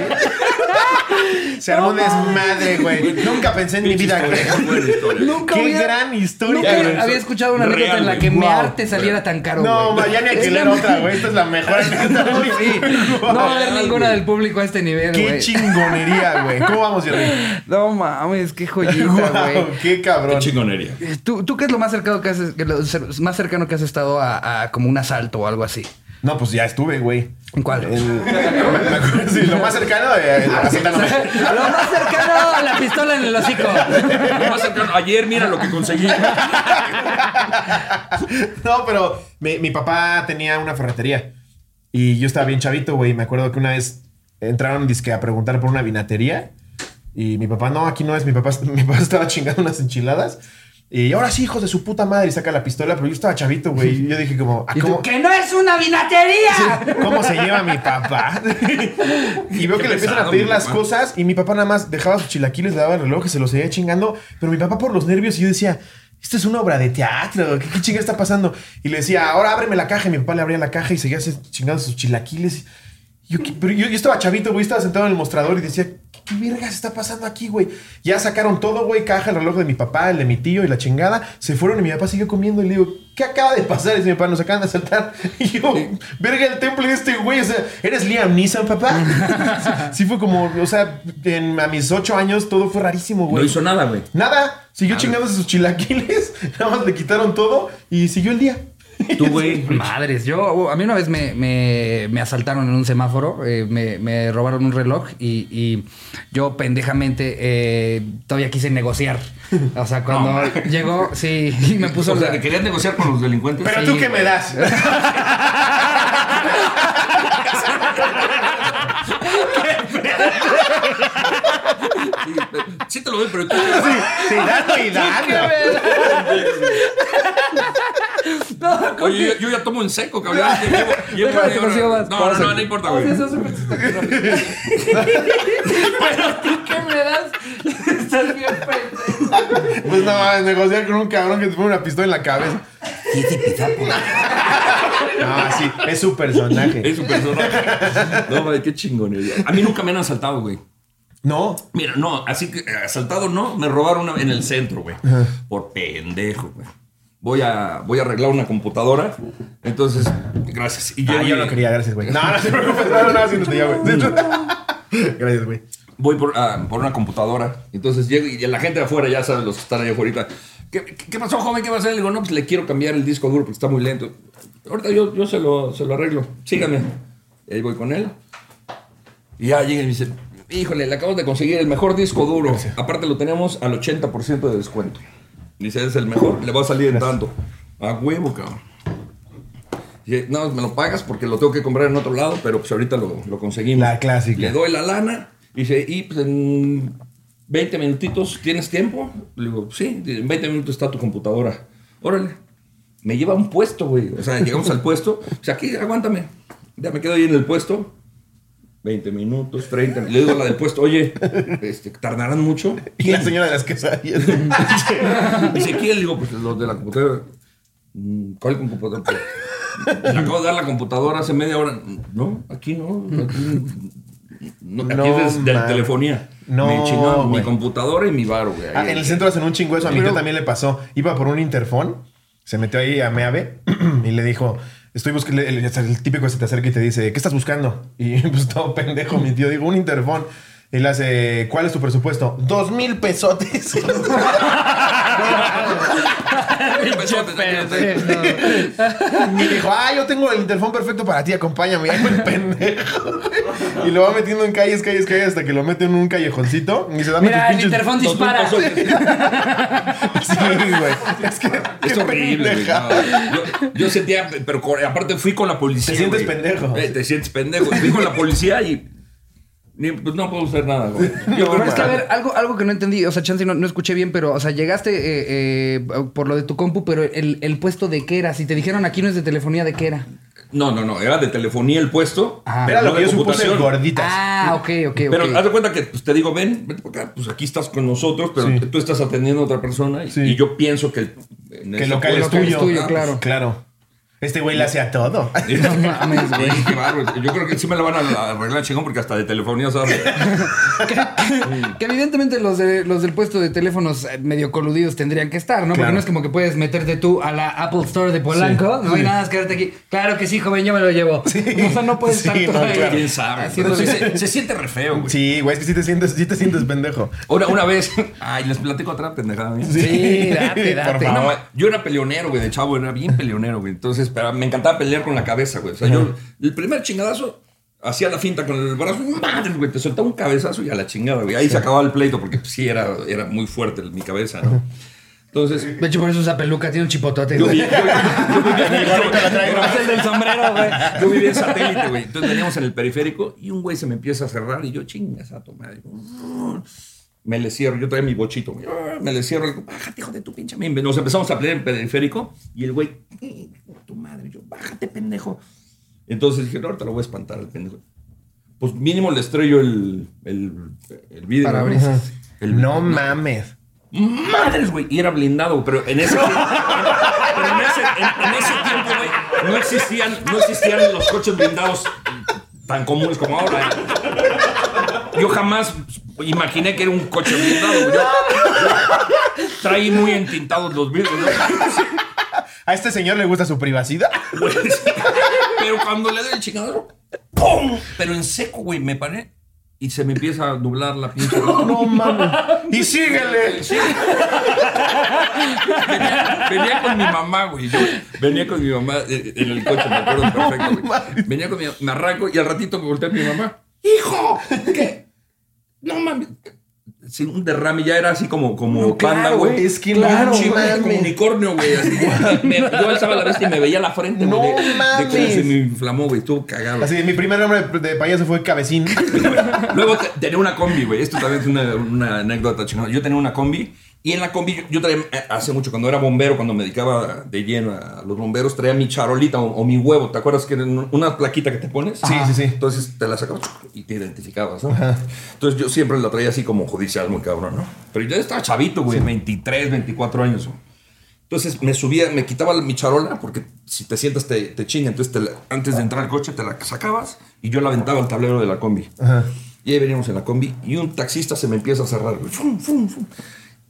Speaker 1: *laughs* Se armó un desmadre, güey. Nunca pensé en mi vida, güey.
Speaker 2: Nunca
Speaker 1: Qué
Speaker 2: había,
Speaker 1: gran historia,
Speaker 2: nunca
Speaker 1: güey.
Speaker 2: había escuchado una
Speaker 3: Real,
Speaker 2: anécdota en la
Speaker 3: güey.
Speaker 2: que
Speaker 1: Wow.
Speaker 2: mearte saliera tan caro.
Speaker 1: No,
Speaker 2: güey.
Speaker 1: ya ni alquiler
Speaker 2: la-
Speaker 1: otra, güey. Esta es la mejor anécdota, güey. *laughs*
Speaker 2: Sí. No va a haber
Speaker 3: Real,
Speaker 2: ninguna
Speaker 3: güey.
Speaker 2: del público a este nivel,
Speaker 1: Qué
Speaker 2: güey.
Speaker 1: chingonería, güey. ¿Cómo vamos, Jerry? *laughs*
Speaker 2: No mames, qué joyita,
Speaker 1: Wow,
Speaker 2: güey.
Speaker 1: qué
Speaker 3: Qué
Speaker 1: cabrón.
Speaker 3: chingonería.
Speaker 2: ¿Tú, ¿Tú qué es lo más cercano que has, que lo cer- más cercano que has estado a, a como un asalto o algo así?
Speaker 1: No, pues ya estuve, güey.
Speaker 2: ¿En cuál?
Speaker 1: El- me- me acuerdo, sí, lo más cercano de *laughs* asaltándome.
Speaker 2: lo más cercano a la pistola en el hocico.
Speaker 3: Lo más cercano, Ayer, mira lo que conseguí. *laughs*
Speaker 1: No, pero mi, mi papá tenía una ferretería. Y yo estaba bien chavito, güey. Me acuerdo que una vez entraron disque a preguntar por una vinatería. Y mi papá, no, aquí no es. Mi papá, *laughs* mi papá estaba chingando unas enchiladas. Y ahora sí, hijos de su puta madre. Y saca la pistola. Pero yo estaba chavito, güey. Y yo dije como, ah,
Speaker 2: Y tú,
Speaker 1: ¿cómo,
Speaker 2: ¡Que no es una vinatería!
Speaker 1: ¿Cómo se lleva mi papá? *laughs* y veo que le empiezan a pedir las cosas y mi papá nada más dejaba sus chilaquiles, le daba el reloj y se los seguía chingando. Pero mi papá por los nervios y yo decía, esto es una obra de teatro, ¿qué, qué chinga está pasando? Y le decía, ahora ábreme la caja y mi papá le abría la caja y seguía chingando sus chilaquiles. Pero yo, yo estaba chavito, güey, estaba sentado en el mostrador y decía, ¿qué, vergas está pasando aquí, güey? Ya sacaron todo, güey, caja, el reloj de mi papá, el de mi tío y la chingada. Se fueron y mi papá siguió comiendo y le digo, ¿qué acaba de pasar? Y dice mi papá, nos acaban de asaltar. *laughs* Y yo, verga, el templo de este güey, o sea, ¿eres Liam Neeson, papá? *laughs* sí fue como, o sea, en- a mis ocho años todo fue rarísimo,
Speaker 3: No
Speaker 1: güey.
Speaker 3: hizo nada, güey.
Speaker 1: Nada, siguió chingándose sus chilaquiles, *laughs* nada más le quitaron todo y siguió el día.
Speaker 3: Tú, güey.
Speaker 2: Madres, yo a mí una vez me, me- me asaltaron en un semáforo, eh, me, me robaron un reloj y, y yo pendejamente eh, todavía quise negociar. O sea, cuando
Speaker 3: No.
Speaker 2: llegó, sí, y me puso
Speaker 3: O sea,
Speaker 2: la-
Speaker 3: ¿te querías negociar con los delincuentes?
Speaker 1: Pero
Speaker 2: Sí,
Speaker 1: tú qué me das. *laughs* *laughs*
Speaker 3: Sí, sí te lo doy, pero tú...
Speaker 1: Sí, dando y dando.
Speaker 2: No, ¿cómo *laughs*
Speaker 3: Oye,
Speaker 2: que-
Speaker 3: yo, yo ya tomo en seco, cabrón. Ya Llevo, llevo
Speaker 2: Déjame,
Speaker 3: media
Speaker 2: te consigo
Speaker 3: hora.
Speaker 2: más.
Speaker 3: No, no, no, no importa, güey.
Speaker 2: Sí, eso es súper chistoso. *laughs* Pero tú qué me das, estás bien pendejo.
Speaker 1: Pues no mames, negociar con un cabrón que te pone una pistola en la cabeza. No, sí, es su personaje.
Speaker 3: Es un personaje. No, madre, qué chingonería. A mí nunca me han asaltado, güey.
Speaker 1: No.
Speaker 3: Mira, no, así que eh, asaltado no, me robaron una- en el centro, güey. Por pendejo, güey. Voy a, voy a arreglar una computadora. Entonces, gracias. Y
Speaker 1: Ah,
Speaker 3: llego
Speaker 1: yo no quería, gracias, güey. No, no *laughs* te preocupes, no, no, no, ya, güey. Gracias, güey.
Speaker 3: voy por, ah, por una computadora. Entonces llego y la gente de afuera, ya saben, los que están ahí afuera. ¿Qué, qué, qué pasó, joven? ¿Qué va a hacer? Le digo, no, pues le quiero cambiar el disco duro porque está muy lento. Ahorita yo, yo se, lo, se lo arreglo. Sígame. Y ahí voy con él. Y ya llega y me dice, híjole, le acabamos de conseguir el mejor disco duro. Aparte lo tenemos al 80% de descuento. Dice, es el mejor, le va a salir en tanto. A huevo, cabrón. No, me lo pagas porque lo tengo que comprar en otro lado, pero pues ahorita lo, lo conseguimos.
Speaker 1: La clásica.
Speaker 3: Le doy la lana. Dice, y pues en 20 minutitos, ¿tienes tiempo? Le digo, sí, en 20 minutos está tu computadora. Órale. Me lleva a un puesto, güey. O sea, llegamos al puesto. O sea, aquí, aguántame. Ya me quedo ahí en el puesto. 20 minutos, 30. Le digo a la del puesto, oye, este, ¿tardarán mucho?
Speaker 1: Y la señora de las quesadillas. *laughs*
Speaker 3: Dice, ¿quién? Le digo, pues los de la computadora. Mm, ¿Cuál computadora? Pues, Le acabo de dar la computadora hace media hora. No, aquí no. Aquí, no, aquí
Speaker 1: No,
Speaker 3: es de, telefonía.
Speaker 1: No,
Speaker 3: Me chingó mi computadora y mi bar, güey.
Speaker 1: Ah, en el centro hacen un chingo eso. A mi
Speaker 3: Pero-
Speaker 1: tío también le pasó. Iba por un interfón, se metió ahí a Meave *clears throat* y le dijo: Estoy buscando. El, el típico se te acerca y te dice: ¿Qué estás buscando? Y *laughs* pues todo pendejo, mi tío. Digo: Un interfón. Y le hace: ¿Cuál es tu presupuesto? Dos mil pesotes. *laughs* *laughs* *laughs* y dijo: Ah, yo tengo el interfón perfecto para ti. Acompáñame. Ahí *laughs* el pendejo. y lo va metiendo en calles, calles, calles hasta que lo mete en un callejoncito. Y se da
Speaker 2: Mira, el interfón dispara. *laughs*
Speaker 1: Sí, güey. Es que.
Speaker 3: Es
Speaker 1: qué
Speaker 3: horrible, güey. yo, yo sentía, pero aparte fui con la policía.
Speaker 1: Te sientes pendejo.
Speaker 3: Eh, te sientes pendejo. Fui con la policía y Ni- pues no puedo hacer nada, güey. *laughs* Yo
Speaker 2: Pero
Speaker 3: creo
Speaker 2: es que, a ver, algo, algo que no entendí, o sea, chance no, no escuché bien, pero, o sea, llegaste eh, eh, por lo de tu compu, pero el, el puesto de qué era, si te dijeron aquí no es de telefonía, ¿de qué era?
Speaker 3: No, no, no. Era de telefonía el puesto.
Speaker 2: Ah.
Speaker 1: Era lo que yo supuse gorditas.
Speaker 2: Ah, ok, ok, ok.
Speaker 3: Pero haz de cuenta que pues, te digo, ven, por acá, pues aquí estás con nosotros, pero
Speaker 1: Sí.
Speaker 3: tú estás atendiendo a otra persona y,
Speaker 1: Sí.
Speaker 3: y yo pienso que, en
Speaker 1: Que el local es tuyo,
Speaker 2: claro.
Speaker 1: Claro. Este güey le hace a todo. *laughs*
Speaker 2: No mames, güey.
Speaker 3: Qué bárbaro. Yo creo que sí me la van a arreglar chingón porque hasta de telefonía sabe.
Speaker 2: Que evidentemente los, de, los del puesto de teléfonos eh, medio coludidos tendrían que estar, ¿no? Porque no es como que puedes meterte tú a la Apple Store de Polanco,
Speaker 1: Sí,
Speaker 2: no hay
Speaker 1: sí.
Speaker 2: nada más quedarte aquí. Claro que sí, joven, yo me lo llevo. O sea, no puedes
Speaker 1: Sí,
Speaker 2: estar
Speaker 1: no,
Speaker 2: ahí
Speaker 1: claro.
Speaker 3: ¿Quién sabe?
Speaker 2: haciéndole-
Speaker 3: Pero sí se, se siente re feo, güey.
Speaker 1: Sí, güey, es que sí te sientes, sí te sientes pendejo.
Speaker 3: Una, una vez, ay, les platico otra pendejada mía.
Speaker 2: Sí, date, date.
Speaker 1: Por favor.
Speaker 3: No, yo era peleonero, güey, de chavo, era bien peleonero, güey. Entonces, pero me encantaba pelear con la cabeza, güey. O sea, yo, el primer chingadazo, hacía la finta con el brazo, madre, güey, te soltaba un cabezazo y a la chingada, güey. Ahí se acababa el pleito porque pues, sí era, era muy fuerte mi cabeza, ¿no? Entonces,
Speaker 2: De hecho, por eso usa peluca, tiene un chipotote.
Speaker 3: yo, vivía,
Speaker 2: del sombrero, güey.
Speaker 3: yo vivía en satélite, güey. Entonces veníamos en el periférico y un güey se me empieza a cerrar y yo, chingas a tu madre. Me le cierro, yo traía mi bochito. Me le cierro, le digo, bájate, hijo de tu pinche. madre". Nos empezamos a pelear en periférico y el güey, "Eh, tu madre, yo, bájate, pendejo. Entonces dije, no, ahorita lo voy a espantar al pendejo. Pues mínimo le estrello el, el, el vidrio. El-
Speaker 1: No mames.
Speaker 3: Madres, güey. Y era blindado, pero en ese tiempo. pero en ese, en- en ese tiempo, güey, no existían, no existían los coches blindados tan comunes como ahora. ¿Eh? Yo jamás imaginé que era un coche blindado. Yo, yo traí muy entintados los vidrios, ¿no?
Speaker 1: ¿A este señor le gusta su privacidad?
Speaker 3: Pero cuando le doy el chingadero, ¡pum! Pero en seco, güey, me paré y se me empieza a nublar la pinche.
Speaker 1: No mames. Y síguele.
Speaker 3: Sí. venía, venía con mi mamá, güey. Yo venía con mi mamá eh, en el coche, me acuerdo perfecto, güey. Venía con mi me arranco y al ratito me volteé a mi mamá. ¡Hijo! ¿Qué? No mames. Sí, un derrame ya era así como, como
Speaker 1: No,
Speaker 3: panda, güey.
Speaker 1: es que
Speaker 3: Claro, como unicornio, güey. así. *laughs* Me- yo alzaba la bestia y me veía la frente,
Speaker 1: No
Speaker 3: de- De,
Speaker 1: mames.
Speaker 3: cómo se me inflamó, güey. Estuvo cagado.
Speaker 1: Así, mi primer nombre de payaso fue Cabecín. *laughs*
Speaker 3: Luego te- tenía una combi, güey. Esto también es una, una anécdota chingona. Yo tenía una combi y en la combi yo, traía, eh, hace mucho, cuando era bombero, cuando me dedicaba de lleno a los bomberos, traía mi charolita o, o mi huevo. ¿Te acuerdas que era una plaquita que te pones?
Speaker 1: Sí, sí, sí.
Speaker 3: Entonces te la sacabas y te identificabas, ¿no? Entonces yo siempre la traía así como judicial, muy cabrón, ¿no? Pero yo estaba chavito, güey, 23, 24 años, güey. Entonces me subía, me quitaba mi charola, porque si te sientas te, te chinga. Entonces te la- antes de entrar al coche te la sacabas y yo la aventaba al tablero de la combi.
Speaker 1: Ajá.
Speaker 3: Y ahí veníamos en la combi y un taxista se me empieza a cerrar. güey. Fum, fum, fum.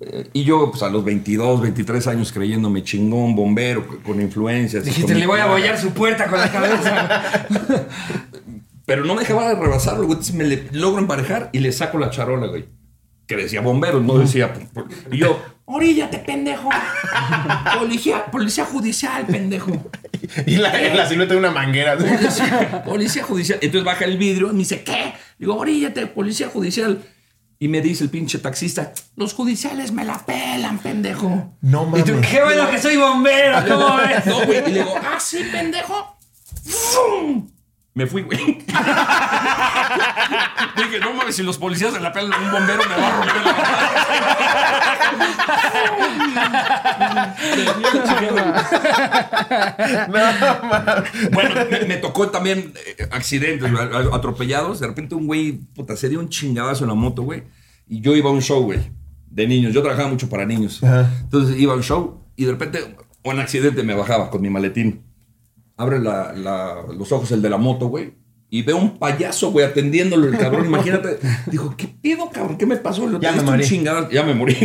Speaker 3: Eh, Y yo, pues a los 22, 23 años, creyéndome chingón, bombero, con- influencias.
Speaker 2: Dijiste, le voy a bollar su puerta con la cabeza. *laughs*
Speaker 3: Pero no me dejaba de rebasarlo, güey. Entonces me le logro emparejar y le saco la charola, güey. Que decía bombero, no decía. Y yo, oríllate, pendejo. *laughs* Policía, policía judicial, pendejo.
Speaker 1: Y la, en la silueta de una manguera.
Speaker 3: Policía, policía judicial. Entonces baja el vidrio y me dice, ¿qué? Digo, oríllate, policía judicial. Y me dice el pinche taxista, los judiciales me la pelan, pendejo.
Speaker 1: No
Speaker 2: Y tú,
Speaker 1: mames.
Speaker 2: qué bueno que soy bombero, ¿cómo *laughs* ves?
Speaker 3: No, güey. Y le digo, ah, sí, pendejo. ¡Fum! Me fui, güey. *laughs* Dije, no mames, si los policías se la pelan un bombero me va a romper la *laughs* Bueno, me, me tocó también eh, accidentes, atropellados. De repente un güey, puta, se dio un chingadazo en la moto, güey. Y yo iba a un show, güey, de niños. Yo trabajaba mucho para niños.
Speaker 1: Ajá.
Speaker 3: Entonces iba a un show y de repente, un accidente, me bajaba con mi maletín. Abre la- la- los ojos el de la moto, güey. Y veo un payaso, güey, atendiéndolo el cabrón. Imagínate. Dijo, ¿qué pedo, cabrón? ¿Qué me pasó? Le
Speaker 1: Ya me morí.
Speaker 3: chingadazo. Ya me morí.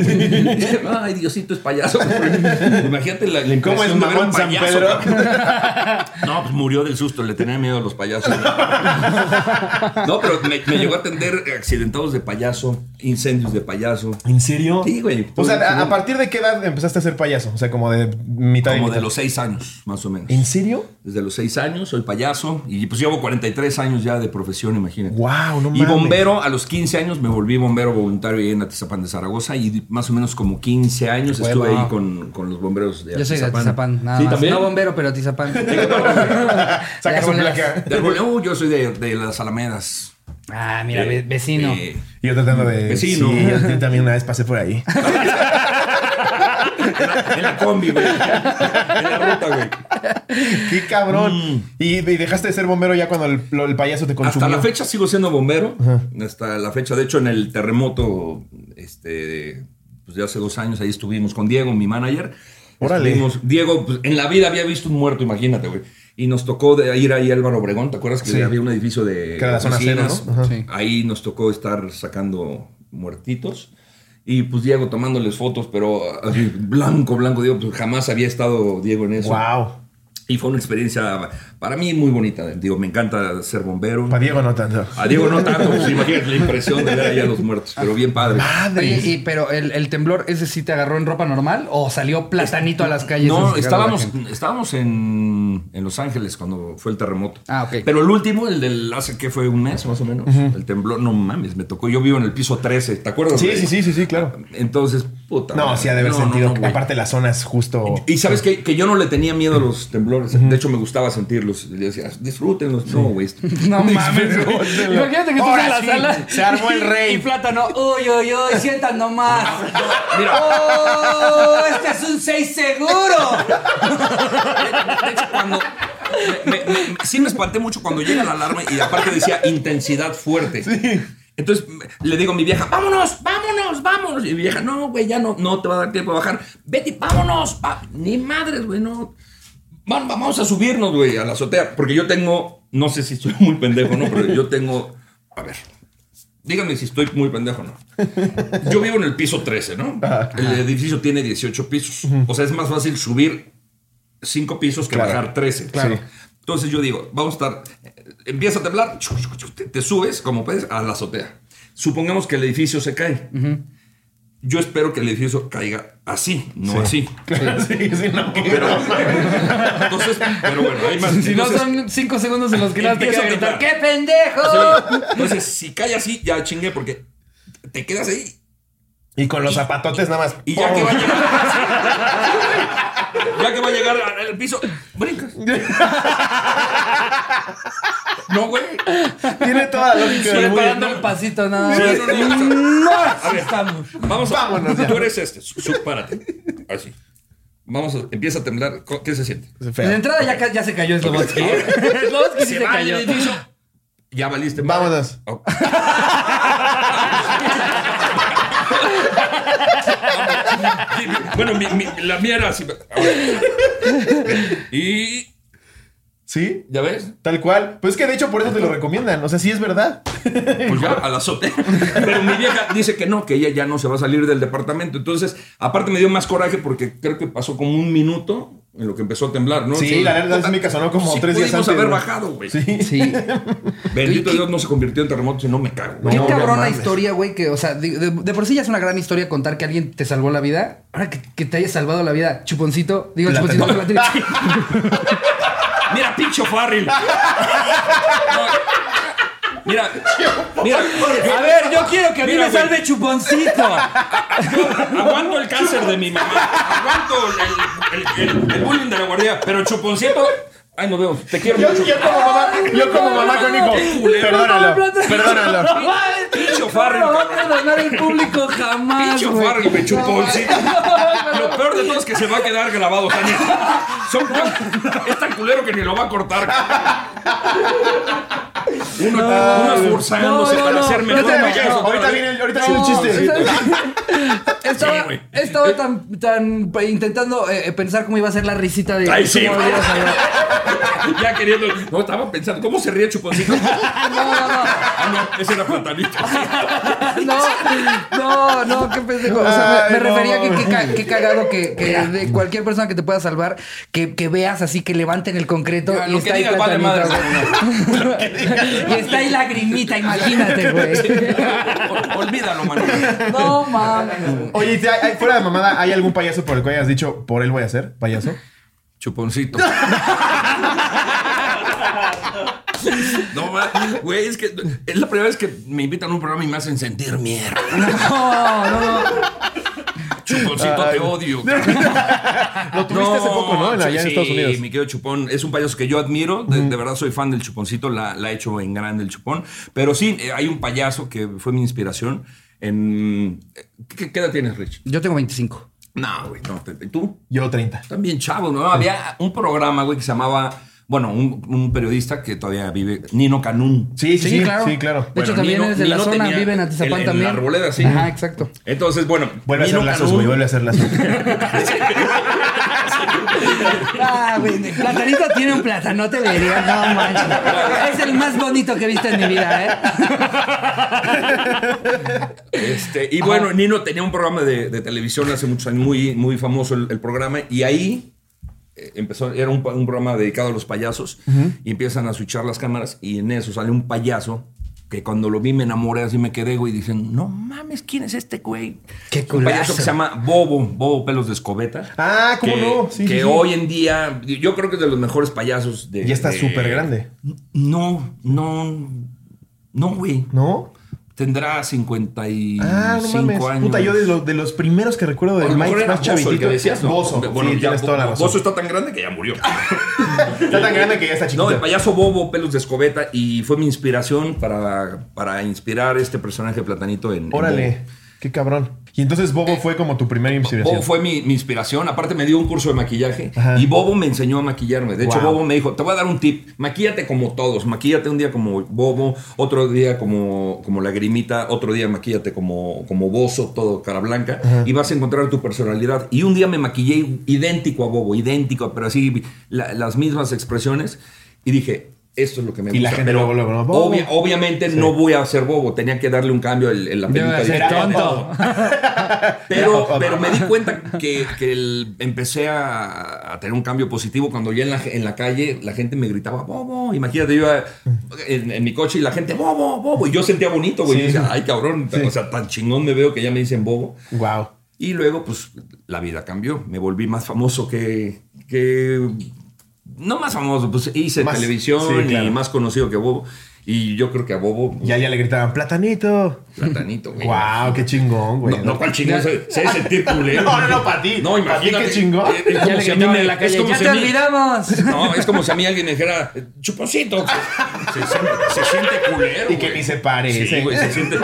Speaker 3: Ay, Diosito, es payaso. güey". Imagínate la, la
Speaker 1: ¿Cómo es
Speaker 3: de ver un
Speaker 1: San
Speaker 3: payaso,
Speaker 1: Pedro?
Speaker 3: cabrón. *laughs* No, pues murió del susto, le tenía miedo a los payasos. *laughs* No, pero me, me llegó a atender accidentados de payaso, incendios de payaso.
Speaker 1: ¿En serio?
Speaker 3: Sí, güey.
Speaker 1: O sea, ¿a, a partir de qué edad empezaste a ser payaso? O sea, como de mitad
Speaker 3: Como
Speaker 1: mitad.
Speaker 3: de los seis años, más o menos.
Speaker 1: ¿En serio?
Speaker 3: Desde los seis años soy payaso y pues llevo 43 años ya de profesión, imagínate.
Speaker 1: Wow, no
Speaker 3: Y
Speaker 1: mames.
Speaker 3: bombero, a los 15 años me volví bombero voluntario ahí en Atizapán de Zaragoza y más o menos como 15 años estuve ahí con, con los bomberos de
Speaker 2: Yo soy de
Speaker 3: Atizapán.
Speaker 2: Atizapán, nada
Speaker 3: Sí,
Speaker 2: más.
Speaker 3: también.
Speaker 2: No bombero, pero Atizapán. *laughs* *laughs*
Speaker 1: Saca su placa.
Speaker 3: De Arboleda, uh, yo soy de, de las Alamedas.
Speaker 2: Ah, mira,
Speaker 3: Eh,
Speaker 2: ve- vecino.
Speaker 3: eh,
Speaker 1: Y yo tratando de.
Speaker 3: Vecino.
Speaker 1: Sí, yo también una vez pasé por ahí. *laughs*
Speaker 3: en la combi, güey. En la ruta, güey.
Speaker 1: ¡Qué cabrón! Y, y dejaste de ser bombero ya cuando el, payaso te consumió.
Speaker 3: Hasta la fecha sigo siendo bombero. Hasta la fecha, de hecho, en el terremoto, este, pues de hace dos años, ahí estuvimos con Diego, mi manager.
Speaker 1: Órale.
Speaker 3: Estuvimos- Diego, pues, en la vida había visto un muerto, imagínate, güey. Y nos tocó de ir ahí a Álvaro Obregón, ¿te acuerdas que
Speaker 1: Sí.
Speaker 3: había un edificio de
Speaker 1: Que era la zona cero? ¿no? Ajá.
Speaker 2: Sí.
Speaker 3: Ahí nos tocó estar sacando muertitos. Y pues Diego tomándoles fotos, pero así, blanco, blanco, Diego, pues jamás había estado Diego en eso. Y fue una experiencia para mí muy bonita. Digo, me encanta ser bombero.
Speaker 1: Para Diego no tanto.
Speaker 3: A Diego no tanto, pues imagínate la impresión de ver ahí a los muertos, pero bien padre.
Speaker 1: ¡Madre!
Speaker 2: Oye, y, pero el, el temblor, ¿ese sí te agarró en ropa normal o salió platanito a las calles?
Speaker 3: No, estábamos, estábamos en, en Los Ángeles cuando fue el terremoto.
Speaker 2: Ah, ok.
Speaker 3: Pero el último, el del hace que fue un mes más o menos, el temblor, no mames, me tocó. Yo vivo en el piso 13, ¿te acuerdas?
Speaker 1: Sí, sí, sí, sí, sí, claro.
Speaker 3: Entonces, puta.
Speaker 1: No,
Speaker 3: madre.
Speaker 1: sí ha de haber
Speaker 3: No,
Speaker 1: sentido.
Speaker 3: no.
Speaker 1: Aparte, la zona es justo.
Speaker 3: Y sabes que, que yo no le tenía miedo a los temblores. De hecho, me gustaba sentirlos. Le decía, disfrútenlos. No, güey. *laughs*
Speaker 2: No mames. Imagínate que estás en la
Speaker 1: sí,
Speaker 2: sala.
Speaker 1: se armó el rey.
Speaker 2: Y plátano, uy, uy, uy, sientan *laughs* nomás.
Speaker 3: Mira,
Speaker 2: ¡Oh! ¡Este es un 6 seguro!
Speaker 3: de hecho, cuando. me- me- me- sí me espanté mucho cuando llega la alarma y aparte decía intensidad fuerte. Entonces le digo a mi vieja, vámonos, vámonos, vámonos. Y mi vieja, no, güey, ya no, no te va a dar tiempo a bajar. Betty, vámonos. va- Ni madres, güey, no. Van- vamos a subirnos, güey, a la azotea. Porque yo tengo, no sé si estoy muy pendejo, ¿no? Pero yo tengo, a ver, díganme si estoy muy pendejo o no. Yo vivo en el piso 13, ¿no? El edificio tiene 18 pisos. O sea, es más fácil subir 5 pisos que
Speaker 1: Claro.
Speaker 3: bajar 13.
Speaker 1: Claro.
Speaker 3: Entonces yo digo, vamos a estar, eh, empieza a temblar, te, te subes, como puedes, a la azotea. Supongamos que el edificio se cae. Yo espero que el edificio caiga así, no así. *laughs*
Speaker 1: sí, sí, no.
Speaker 3: Pero, entonces, pero bueno, hay más.
Speaker 2: Si no
Speaker 3: Entonces,
Speaker 2: son 5 segundos en los que nada te queda gritar. ¡qué pendejo!
Speaker 3: Sí. Entonces, si cae así, ya chingué, porque te quedas ahí
Speaker 1: Y con los zapatotes nada más.
Speaker 3: y ya que va a llegar. Ya que va a llegar al piso, brincas. No, güey.
Speaker 1: Tiene toda la lógica mundo.
Speaker 2: Preparando el pasito, nada más.
Speaker 3: no, no, no.
Speaker 2: A
Speaker 3: ver.
Speaker 2: estamos.
Speaker 3: Vamos a.
Speaker 1: Vámonos ya.
Speaker 3: Tú eres este. su- su- párate. Así. Vamos a. Empieza a temblar. Co- ¿Qué se siente?
Speaker 1: Feo.
Speaker 2: De entrada ya, ca- ya se cayó Slobotsky. Slobotsky *laughs* sí
Speaker 3: Se
Speaker 2: se
Speaker 3: va
Speaker 2: cayó.
Speaker 3: edificio. Ya valiste. madre.
Speaker 1: Vámonos.
Speaker 3: Oh. *laughs* *laughs* bueno, mi- mi- la mía era así. Y.
Speaker 1: ¿Sí?
Speaker 3: ¿Ya ves?
Speaker 1: Tal cual. Pues es que de hecho por eso te lo recomiendan. O sea, sí es verdad.
Speaker 3: Pues ya, al azote. Pero mi vieja dice que no, que ella ya no se va a salir del departamento. Entonces, aparte me dio más coraje porque creo que pasó como un minuto en lo que empezó a temblar, ¿no?
Speaker 1: Sí, la verdad sísmica sonó como
Speaker 3: Sí
Speaker 1: tres días antes.
Speaker 3: haber
Speaker 1: ¿no?
Speaker 3: bajado, güey.
Speaker 1: Sí.
Speaker 2: Sí. *laughs*
Speaker 3: Bendito Dios no se convirtió en terremoto, si no me cago.
Speaker 2: Qué
Speaker 1: No,
Speaker 2: cabrona
Speaker 1: mames.
Speaker 2: historia, güey, que, o sea, de, de- de por sí ya es una gran historia contar que alguien te salvó la vida. Ahora que, que te haya salvado la vida, chuponcito, digo
Speaker 1: Plátano.
Speaker 2: chuponcito. *laughs*
Speaker 3: Mira, pincho Farrell. *laughs* *laughs* No. Mira, mira.
Speaker 2: A ver, yo quiero que a mí
Speaker 3: Mira,
Speaker 2: me salve chuponcito.
Speaker 3: Yo *laughs* aguanto el cáncer de mi mamá. Aguanto el, el- el- el bullying de la guardia. Pero chuponcito. Ay, nos vemos. Te quiero
Speaker 1: Yo,
Speaker 3: mucho.
Speaker 1: yo como mamá, yo como mamá con hijo. Perdónalo. Perdónalo.
Speaker 3: Pincho Farrell,
Speaker 2: No va a perdonar el público jamás,
Speaker 3: Pincho. Farrell, me chuponcito. *laughs* Lo peor de todo es que se va a quedar grabado, Tania. Son, es tan culero que ni lo va a cortar. Uno, uno esforzándose
Speaker 2: no, no,
Speaker 3: para
Speaker 2: no, no,
Speaker 3: mejor
Speaker 2: no, no, no,
Speaker 1: Ahorita viene el, ahorita viene el chiste. *laughs*
Speaker 2: Estaba,
Speaker 3: Sí, güey.
Speaker 2: estaba tan, tan eh, intentando eh, pensar cómo iba a ser la risita de.
Speaker 3: Ay, sí,
Speaker 2: a. *laughs*
Speaker 3: Ya queriendo. No, estaba pensando, ¿cómo se ríe Chuponcito? *laughs*
Speaker 2: No, no,
Speaker 3: Ah, no, ese era platanito.
Speaker 2: no. No, no, qué pendejo. O sea, me, me
Speaker 1: no.
Speaker 2: refería que qué ca- qué cagado que, que de cualquier persona que te pueda salvar, que, que veas así que levanten el concreto
Speaker 3: Ya,
Speaker 2: y
Speaker 3: lo
Speaker 2: está
Speaker 3: que
Speaker 2: ahí
Speaker 3: digas vale madre. *laughs*
Speaker 2: Y está ahí lagrimita, imagínate, *laughs* güey.
Speaker 3: Ol- Olvídalo, man.
Speaker 2: No mames.
Speaker 1: Oye, ¿y te- hay- fuera de mamada, ¿hay algún payaso por el cual hayas dicho, por él voy a ser payaso?
Speaker 3: Chuponcito. *laughs* No, güey, es que es la primera vez que me invitan a un programa y me hacen sentir mierda.
Speaker 2: No, no, no.
Speaker 3: Chuponcito, te odio. *laughs*
Speaker 1: Lo tuviste hace poco, ¿no? En- allá en
Speaker 3: sí,
Speaker 1: Estados Unidos.
Speaker 3: mi querido Chupón. Es un payaso que yo admiro. De, de verdad soy fan del Chuponcito. La, la ha hecho en grande el Chupón. Pero sí, eh, hay un payaso que fue mi inspiración. En... ¿Qué, qué edad tienes, Rich?
Speaker 2: Yo tengo 25.
Speaker 3: No, güey, no. ¿Tú?
Speaker 1: Yo 30.
Speaker 3: También chavo, ¿no? Había un programa, güey, que se llamaba... Bueno, un, un periodista que todavía vive, Nino Canún.
Speaker 1: Sí, sí,
Speaker 2: Sí, claro.
Speaker 1: sí, claro.
Speaker 2: De
Speaker 3: Bueno,
Speaker 2: hecho, también
Speaker 3: Nino-
Speaker 2: es de la zona, vive en
Speaker 3: en-
Speaker 2: Atizapán
Speaker 3: en
Speaker 2: también.
Speaker 3: la arboleda, sí.
Speaker 2: Ajá, exacto.
Speaker 3: Entonces, bueno.
Speaker 1: Vuelve a hacer lazos, güey, vuelve a hacer lazos. *laughs*
Speaker 2: Ah, güey, Platanito tiene un platanote, le diría, no manches. Es el más bonito que he visto en mi vida, ¿eh? *laughs*
Speaker 3: Este, y bueno, Nino tenía un programa de, de televisión hace muchos años, muy, muy famoso el, el programa, y ahí empezó, era un, un programa dedicado a los payasos, y empiezan a switchar las cámaras, y en eso sale un payaso que cuando lo vi me enamoré, así me quedé, güey, diciendo, no mames, ¿quién es este güey?
Speaker 2: Qué
Speaker 3: Un
Speaker 2: culazo.
Speaker 3: payaso que se llama Bobo, Bobo Pelos de Escobeta.
Speaker 1: Ah, ¿cómo
Speaker 3: que,
Speaker 1: no? Sí,
Speaker 3: que
Speaker 1: sí, sí.
Speaker 3: hoy en día, yo creo que es de los mejores payasos de...
Speaker 1: Ya está súper grande.
Speaker 3: No, no, no, güey.
Speaker 1: ¿No?
Speaker 3: Tendrá 55
Speaker 1: Ah, no mames.
Speaker 3: años.
Speaker 1: Puta, yo de, los- de los primeros que recuerdo
Speaker 3: lo mejor
Speaker 1: Mike
Speaker 3: era
Speaker 1: más
Speaker 3: el
Speaker 1: chavitito.
Speaker 3: que decías, ¿no?
Speaker 1: Bozo.
Speaker 3: Bueno,
Speaker 1: sí,
Speaker 3: ya
Speaker 1: tienes toda la
Speaker 3: Bo-
Speaker 1: razón.
Speaker 3: Bozo está tan grande que ya murió. *laughs*
Speaker 1: Está tan grande que ya está chiquito.
Speaker 3: No, el payaso Bobo, pelos de escobeta, y fue mi inspiración para, para inspirar este personaje Platanito en.
Speaker 1: Órale, qué cabrón. Y entonces Bobo fue como tu primera inspiración.
Speaker 3: Bobo fue mi, mi inspiración. Aparte, me dio un curso de maquillaje
Speaker 1: Ajá.
Speaker 3: y Bobo me enseñó a maquillarme. De hecho,
Speaker 1: Wow.
Speaker 3: Bobo me dijo: Te voy a dar un tip. Maquíllate como todos. Maquíllate un día como Bobo, otro día como, como Lagrimita, otro día maquíllate como, como Bozo, todo cara blanca. Y vas a encontrar tu personalidad. Y un día me maquillé idéntico a Bobo, idéntico, pero así la- las mismas expresiones. Y dije. Esto es lo que me
Speaker 1: Y la
Speaker 3: gusta.
Speaker 1: gente
Speaker 3: pero
Speaker 1: luego, luego, ¿no? Bobo.
Speaker 3: obvia- obviamente no voy a ser bobo. Tenía que darle un cambio en, en la
Speaker 2: ser
Speaker 3: Dije,
Speaker 2: tonto.
Speaker 3: pero, pero *laughs* me di cuenta que, que el- empecé a, a tener un cambio positivo cuando ya en la, en la calle la gente me gritaba, Bobo. Imagínate, yo iba en, en mi coche y la gente, Bobo, Bobo. Y yo sentía bonito, güey.
Speaker 1: Sí.
Speaker 3: Y decía, ay, cabrón.
Speaker 1: Sí.
Speaker 3: O sea, tan chingón me veo que ya me dicen Bobo.
Speaker 1: Wow.
Speaker 3: Y luego, pues, la vida cambió. Me volví más famoso que... que no más famoso, pues hice
Speaker 1: Más-
Speaker 3: televisión
Speaker 1: sí, claro.
Speaker 3: y más conocido que Bobo. Y yo creo que a Bobo,
Speaker 1: Ya, ya le gritaban, platanito.
Speaker 3: platanito, güey.
Speaker 1: Wow, qué chingón, güey.
Speaker 3: No, no, ¿cuál chingón? Se, se debe sentir culero. *laughs*
Speaker 1: No, no, no, pa' ti.
Speaker 3: No, imagínate.
Speaker 1: qué chingón.
Speaker 3: Eh, Es,
Speaker 2: Ya le
Speaker 3: si a mí me-
Speaker 2: en la
Speaker 3: es
Speaker 2: calle,
Speaker 3: como
Speaker 2: ¡ya
Speaker 3: si
Speaker 2: te
Speaker 3: mí-
Speaker 2: olvidamos! *laughs*
Speaker 3: No, es como si a mí alguien me dijera, chuponcito. *laughs* Se, siente, se siente culero.
Speaker 1: Y que
Speaker 3: güey.
Speaker 1: ni se parece.
Speaker 3: Sí, güey, se siente.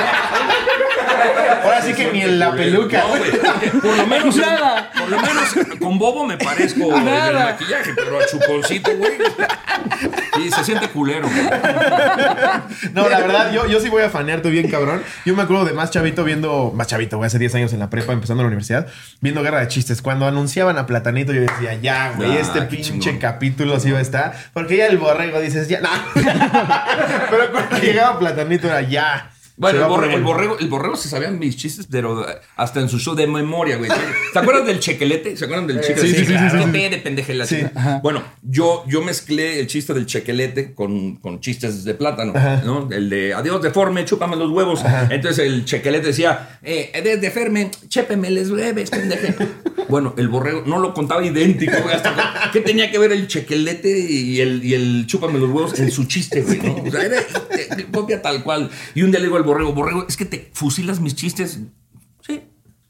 Speaker 1: Ahora sí que ni en la peluca.
Speaker 3: No, güey, porque por lo menos.
Speaker 2: Nada.
Speaker 3: Por lo menos con Bobo me parezco en el maquillaje, pero a chuponcito, güey. Sí, se siente culero, güey.
Speaker 1: No, la verdad, yo, yo sí voy a fanearte bien, cabrón. Yo me acuerdo de más chavito viendo, más chavito, güey, hace 10 años en la prepa, empezando la universidad, viendo Guerra de Chistes. Cuando anunciaban a Platanito, yo decía, ya, güey,
Speaker 3: Ah,
Speaker 1: este pinche
Speaker 3: chingón.
Speaker 1: capítulo sí va a estar. Porque ya el borrego dices, ya, no. *laughs* Pero cuando llegaba Platanito era ya.
Speaker 3: Bueno, el, borre- borrego, el borrego se sabían mis chistes, pero hasta en su show de memoria, güey. ¿Se acuerdan del chequelete? ¿Se acuerdan del chequelete?
Speaker 1: sí, sí, sí, sí, sí.
Speaker 3: de pendeje la
Speaker 1: Sí.
Speaker 3: chingada. Bueno, yo, yo mezclé el chiste del chequelete con, con chistes de plátano,
Speaker 1: Ajá.
Speaker 3: ¿no? El de adiós deforme, chúpame los huevos. Entonces el chequelete decía, eh, adiós deforme, chépeme les hueves, pendeje. Bueno, el borrego no lo contaba idéntico, güey. Hasta ¿Qué tenía que ver el chequelete y el, y el chúpame los huevos en su chiste, güey? ¿no? O sea, era, eh, copia tal cual. Y un día le digo al borrego, borrego, es que te fusilas mis chistes. Sí.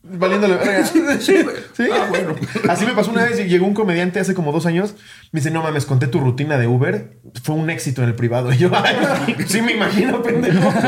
Speaker 1: Valiéndole verga. *laughs*
Speaker 3: Sí.
Speaker 1: Sí.
Speaker 3: Ah, bueno.
Speaker 1: Así me pasó una vez y llegó un comediante hace como dos años. Me dice, no mames, conté tu rutina de Uber. Fue un éxito en el privado. Y yo, *laughs* "Ay, sí me imagino, pendejo. *laughs*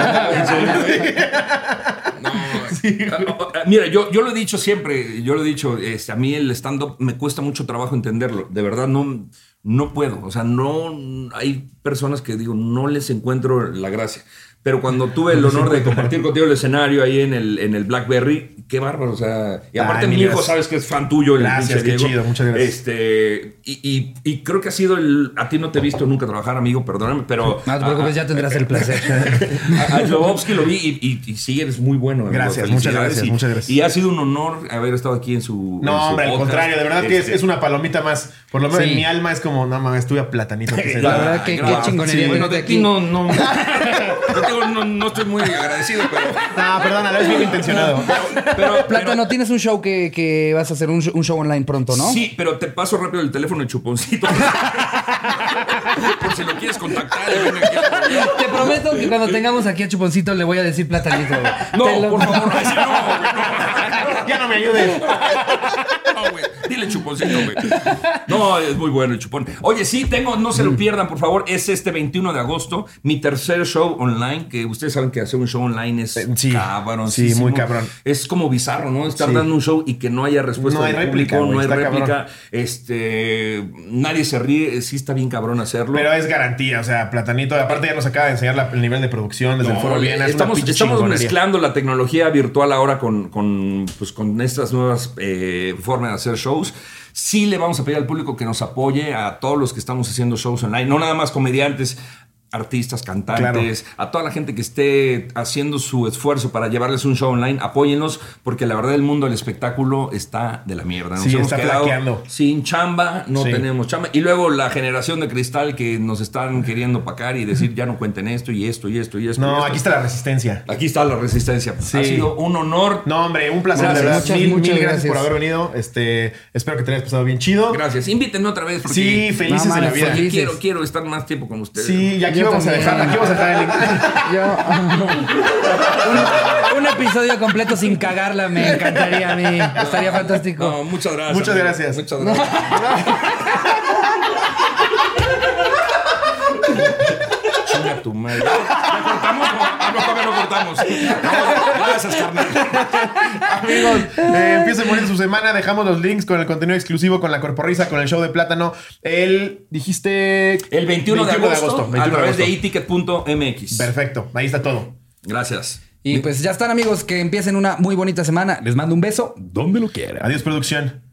Speaker 3: No, ah, ah, Mira, yo, yo lo he dicho siempre, yo lo he dicho, este, a mí el stand-up me cuesta mucho trabajo entenderlo. De verdad, no, no puedo. O sea, no hay personas que digo, no les encuentro la gracia. Pero cuando tuve el honor de compartir contigo el escenario ahí en el, en el Blackberry, qué bárbaro. O sea, y aparte
Speaker 1: Ay,
Speaker 3: mi hijo sabes que es fan tuyo. El
Speaker 1: Gracias,
Speaker 3: pinche
Speaker 1: qué
Speaker 3: Diego.
Speaker 1: chido, muchas gracias.
Speaker 3: Este, y, y- y creo que ha sido el. A ti no te he visto nunca trabajar, amigo, perdóname, pero.
Speaker 2: No te preocupes, ya tendrás el placer. *laughs*
Speaker 3: A, a Jodorowsky lo vi y, y- y sí, eres muy bueno. amigo.
Speaker 1: Gracias, muchas gracias,
Speaker 3: Y-
Speaker 1: muchas gracias.
Speaker 3: Y ha sido un honor haber estado aquí en su. en
Speaker 1: No,
Speaker 3: su
Speaker 1: hombre, al contrario, de verdad que es,
Speaker 3: Este,
Speaker 1: es una palomita más. Por lo menos
Speaker 2: Sí.
Speaker 1: en mi alma es como, no mames, estuve a platanito. que se
Speaker 2: La
Speaker 1: da.
Speaker 2: verdad que- qué chingonería
Speaker 3: bueno, de
Speaker 2: aquí.
Speaker 3: no. *laughs* no, no estoy muy agradecido, pero.
Speaker 1: No, perdónalo, es bien intencionado.
Speaker 3: pero
Speaker 2: Plátano, tienes un show que, que vas a hacer, un, sh- un show online pronto, ¿no?
Speaker 3: Sí, pero te paso rápido el teléfono de chuponcito. Por si lo quieres contactar. y
Speaker 2: Te prometo que cuando tengamos aquí a Chuponcito le voy a decir platanito. güey.
Speaker 3: No,
Speaker 2: lo-
Speaker 3: por favor, ese no, güey, no. *laughs*
Speaker 1: ya no me ayudes. *laughs*
Speaker 3: No, güey. Dile chuponcito, güey. No, es muy bueno el chupón. Oye, sí, tengo, no se lo pierdan, por favor. Es este 21 de agosto, mi tercer show online, que ustedes saben que hacer un show online es
Speaker 1: Eh, sí.
Speaker 3: cabrón.
Speaker 1: Sí, muy cabrón.
Speaker 3: Es como bizarro, ¿no? Estar
Speaker 1: Sí.
Speaker 3: dando un show y que no haya respuesta
Speaker 1: No hay
Speaker 3: del
Speaker 1: réplica,
Speaker 3: público,
Speaker 1: güey,
Speaker 3: no hay réplica.
Speaker 1: cabrón.
Speaker 3: Este, nadie se ríe, sí está bien cabrón hacerlo.
Speaker 1: Pero es garantía, o sea, Platanito. Aparte, ya nos acaba de enseñar la- el nivel de producción desde el foro Viena. es
Speaker 3: estamos estamos mezclando la tecnología virtual ahora con, con, pues, con estas nuevas eh, formas de hacer shows. Sí le vamos a pedir al público que nos apoye a todos los que estamos haciendo shows online, no nada más comediantes. Artistas, cantantes, a toda la gente que esté haciendo su esfuerzo para llevarles un show online, apóyenlos, porque la verdad el mundo del espectáculo está de la mierda. Nos
Speaker 1: Sí,
Speaker 3: hemos
Speaker 1: está
Speaker 3: quedado
Speaker 1: flaqueando.
Speaker 3: sin chamba, no
Speaker 1: Sí.
Speaker 3: tenemos chamba. Y luego la generación de cristal que nos están queriendo pacar y decir ya no cuenten esto y esto y esto y esto. y
Speaker 1: No,
Speaker 3: esto.
Speaker 1: aquí está la resistencia.
Speaker 3: Aquí está la resistencia.
Speaker 1: Sí.
Speaker 3: Ha sido un honor.
Speaker 1: No, hombre, un placer,
Speaker 2: Gracias,
Speaker 1: de verdad.
Speaker 2: muchas,
Speaker 1: mil,
Speaker 2: muchas
Speaker 1: mil gracias,
Speaker 2: gracias.
Speaker 1: por haber venido. Este, espero que te hayas pasado bien chido.
Speaker 3: Gracias. Invítenme otra vez. Porque
Speaker 1: Sí, felices
Speaker 2: No,
Speaker 1: la vida.
Speaker 2: feliz.
Speaker 3: Quiero, quiero estar más tiempo con ustedes.
Speaker 1: Sí, y aquí
Speaker 2: Yo
Speaker 1: vamos a
Speaker 2: también.
Speaker 1: dejar, aquí vamos a dejar el link. *laughs*
Speaker 2: Yo, un, un episodio completo sin cagarla me encantaría a mí. Estaría fantástico.
Speaker 3: No, muchas gracias.
Speaker 1: Muchas
Speaker 3: amigo.
Speaker 1: gracias.
Speaker 3: Muchas gracias. *laughs* Chinga tu madre. ¿Ya cortamos? Ah, no, todavía no cortamos. No, gracias, carnal.
Speaker 1: Amigos, eh, empiecen bonito su semana. Dejamos los links con el contenido exclusivo, con la corporrisa, con el show de plátano. El, dijiste.
Speaker 3: El 21, de agosto,
Speaker 1: 21
Speaker 3: a
Speaker 1: de
Speaker 3: través de
Speaker 1: agosto.
Speaker 3: eticket.mx.
Speaker 1: Perfecto, ahí está todo.
Speaker 3: Gracias.
Speaker 2: Y pues ya están amigos, que empiecen una muy bonita semana. Les mando un beso donde lo quieran.
Speaker 1: Adiós, producción.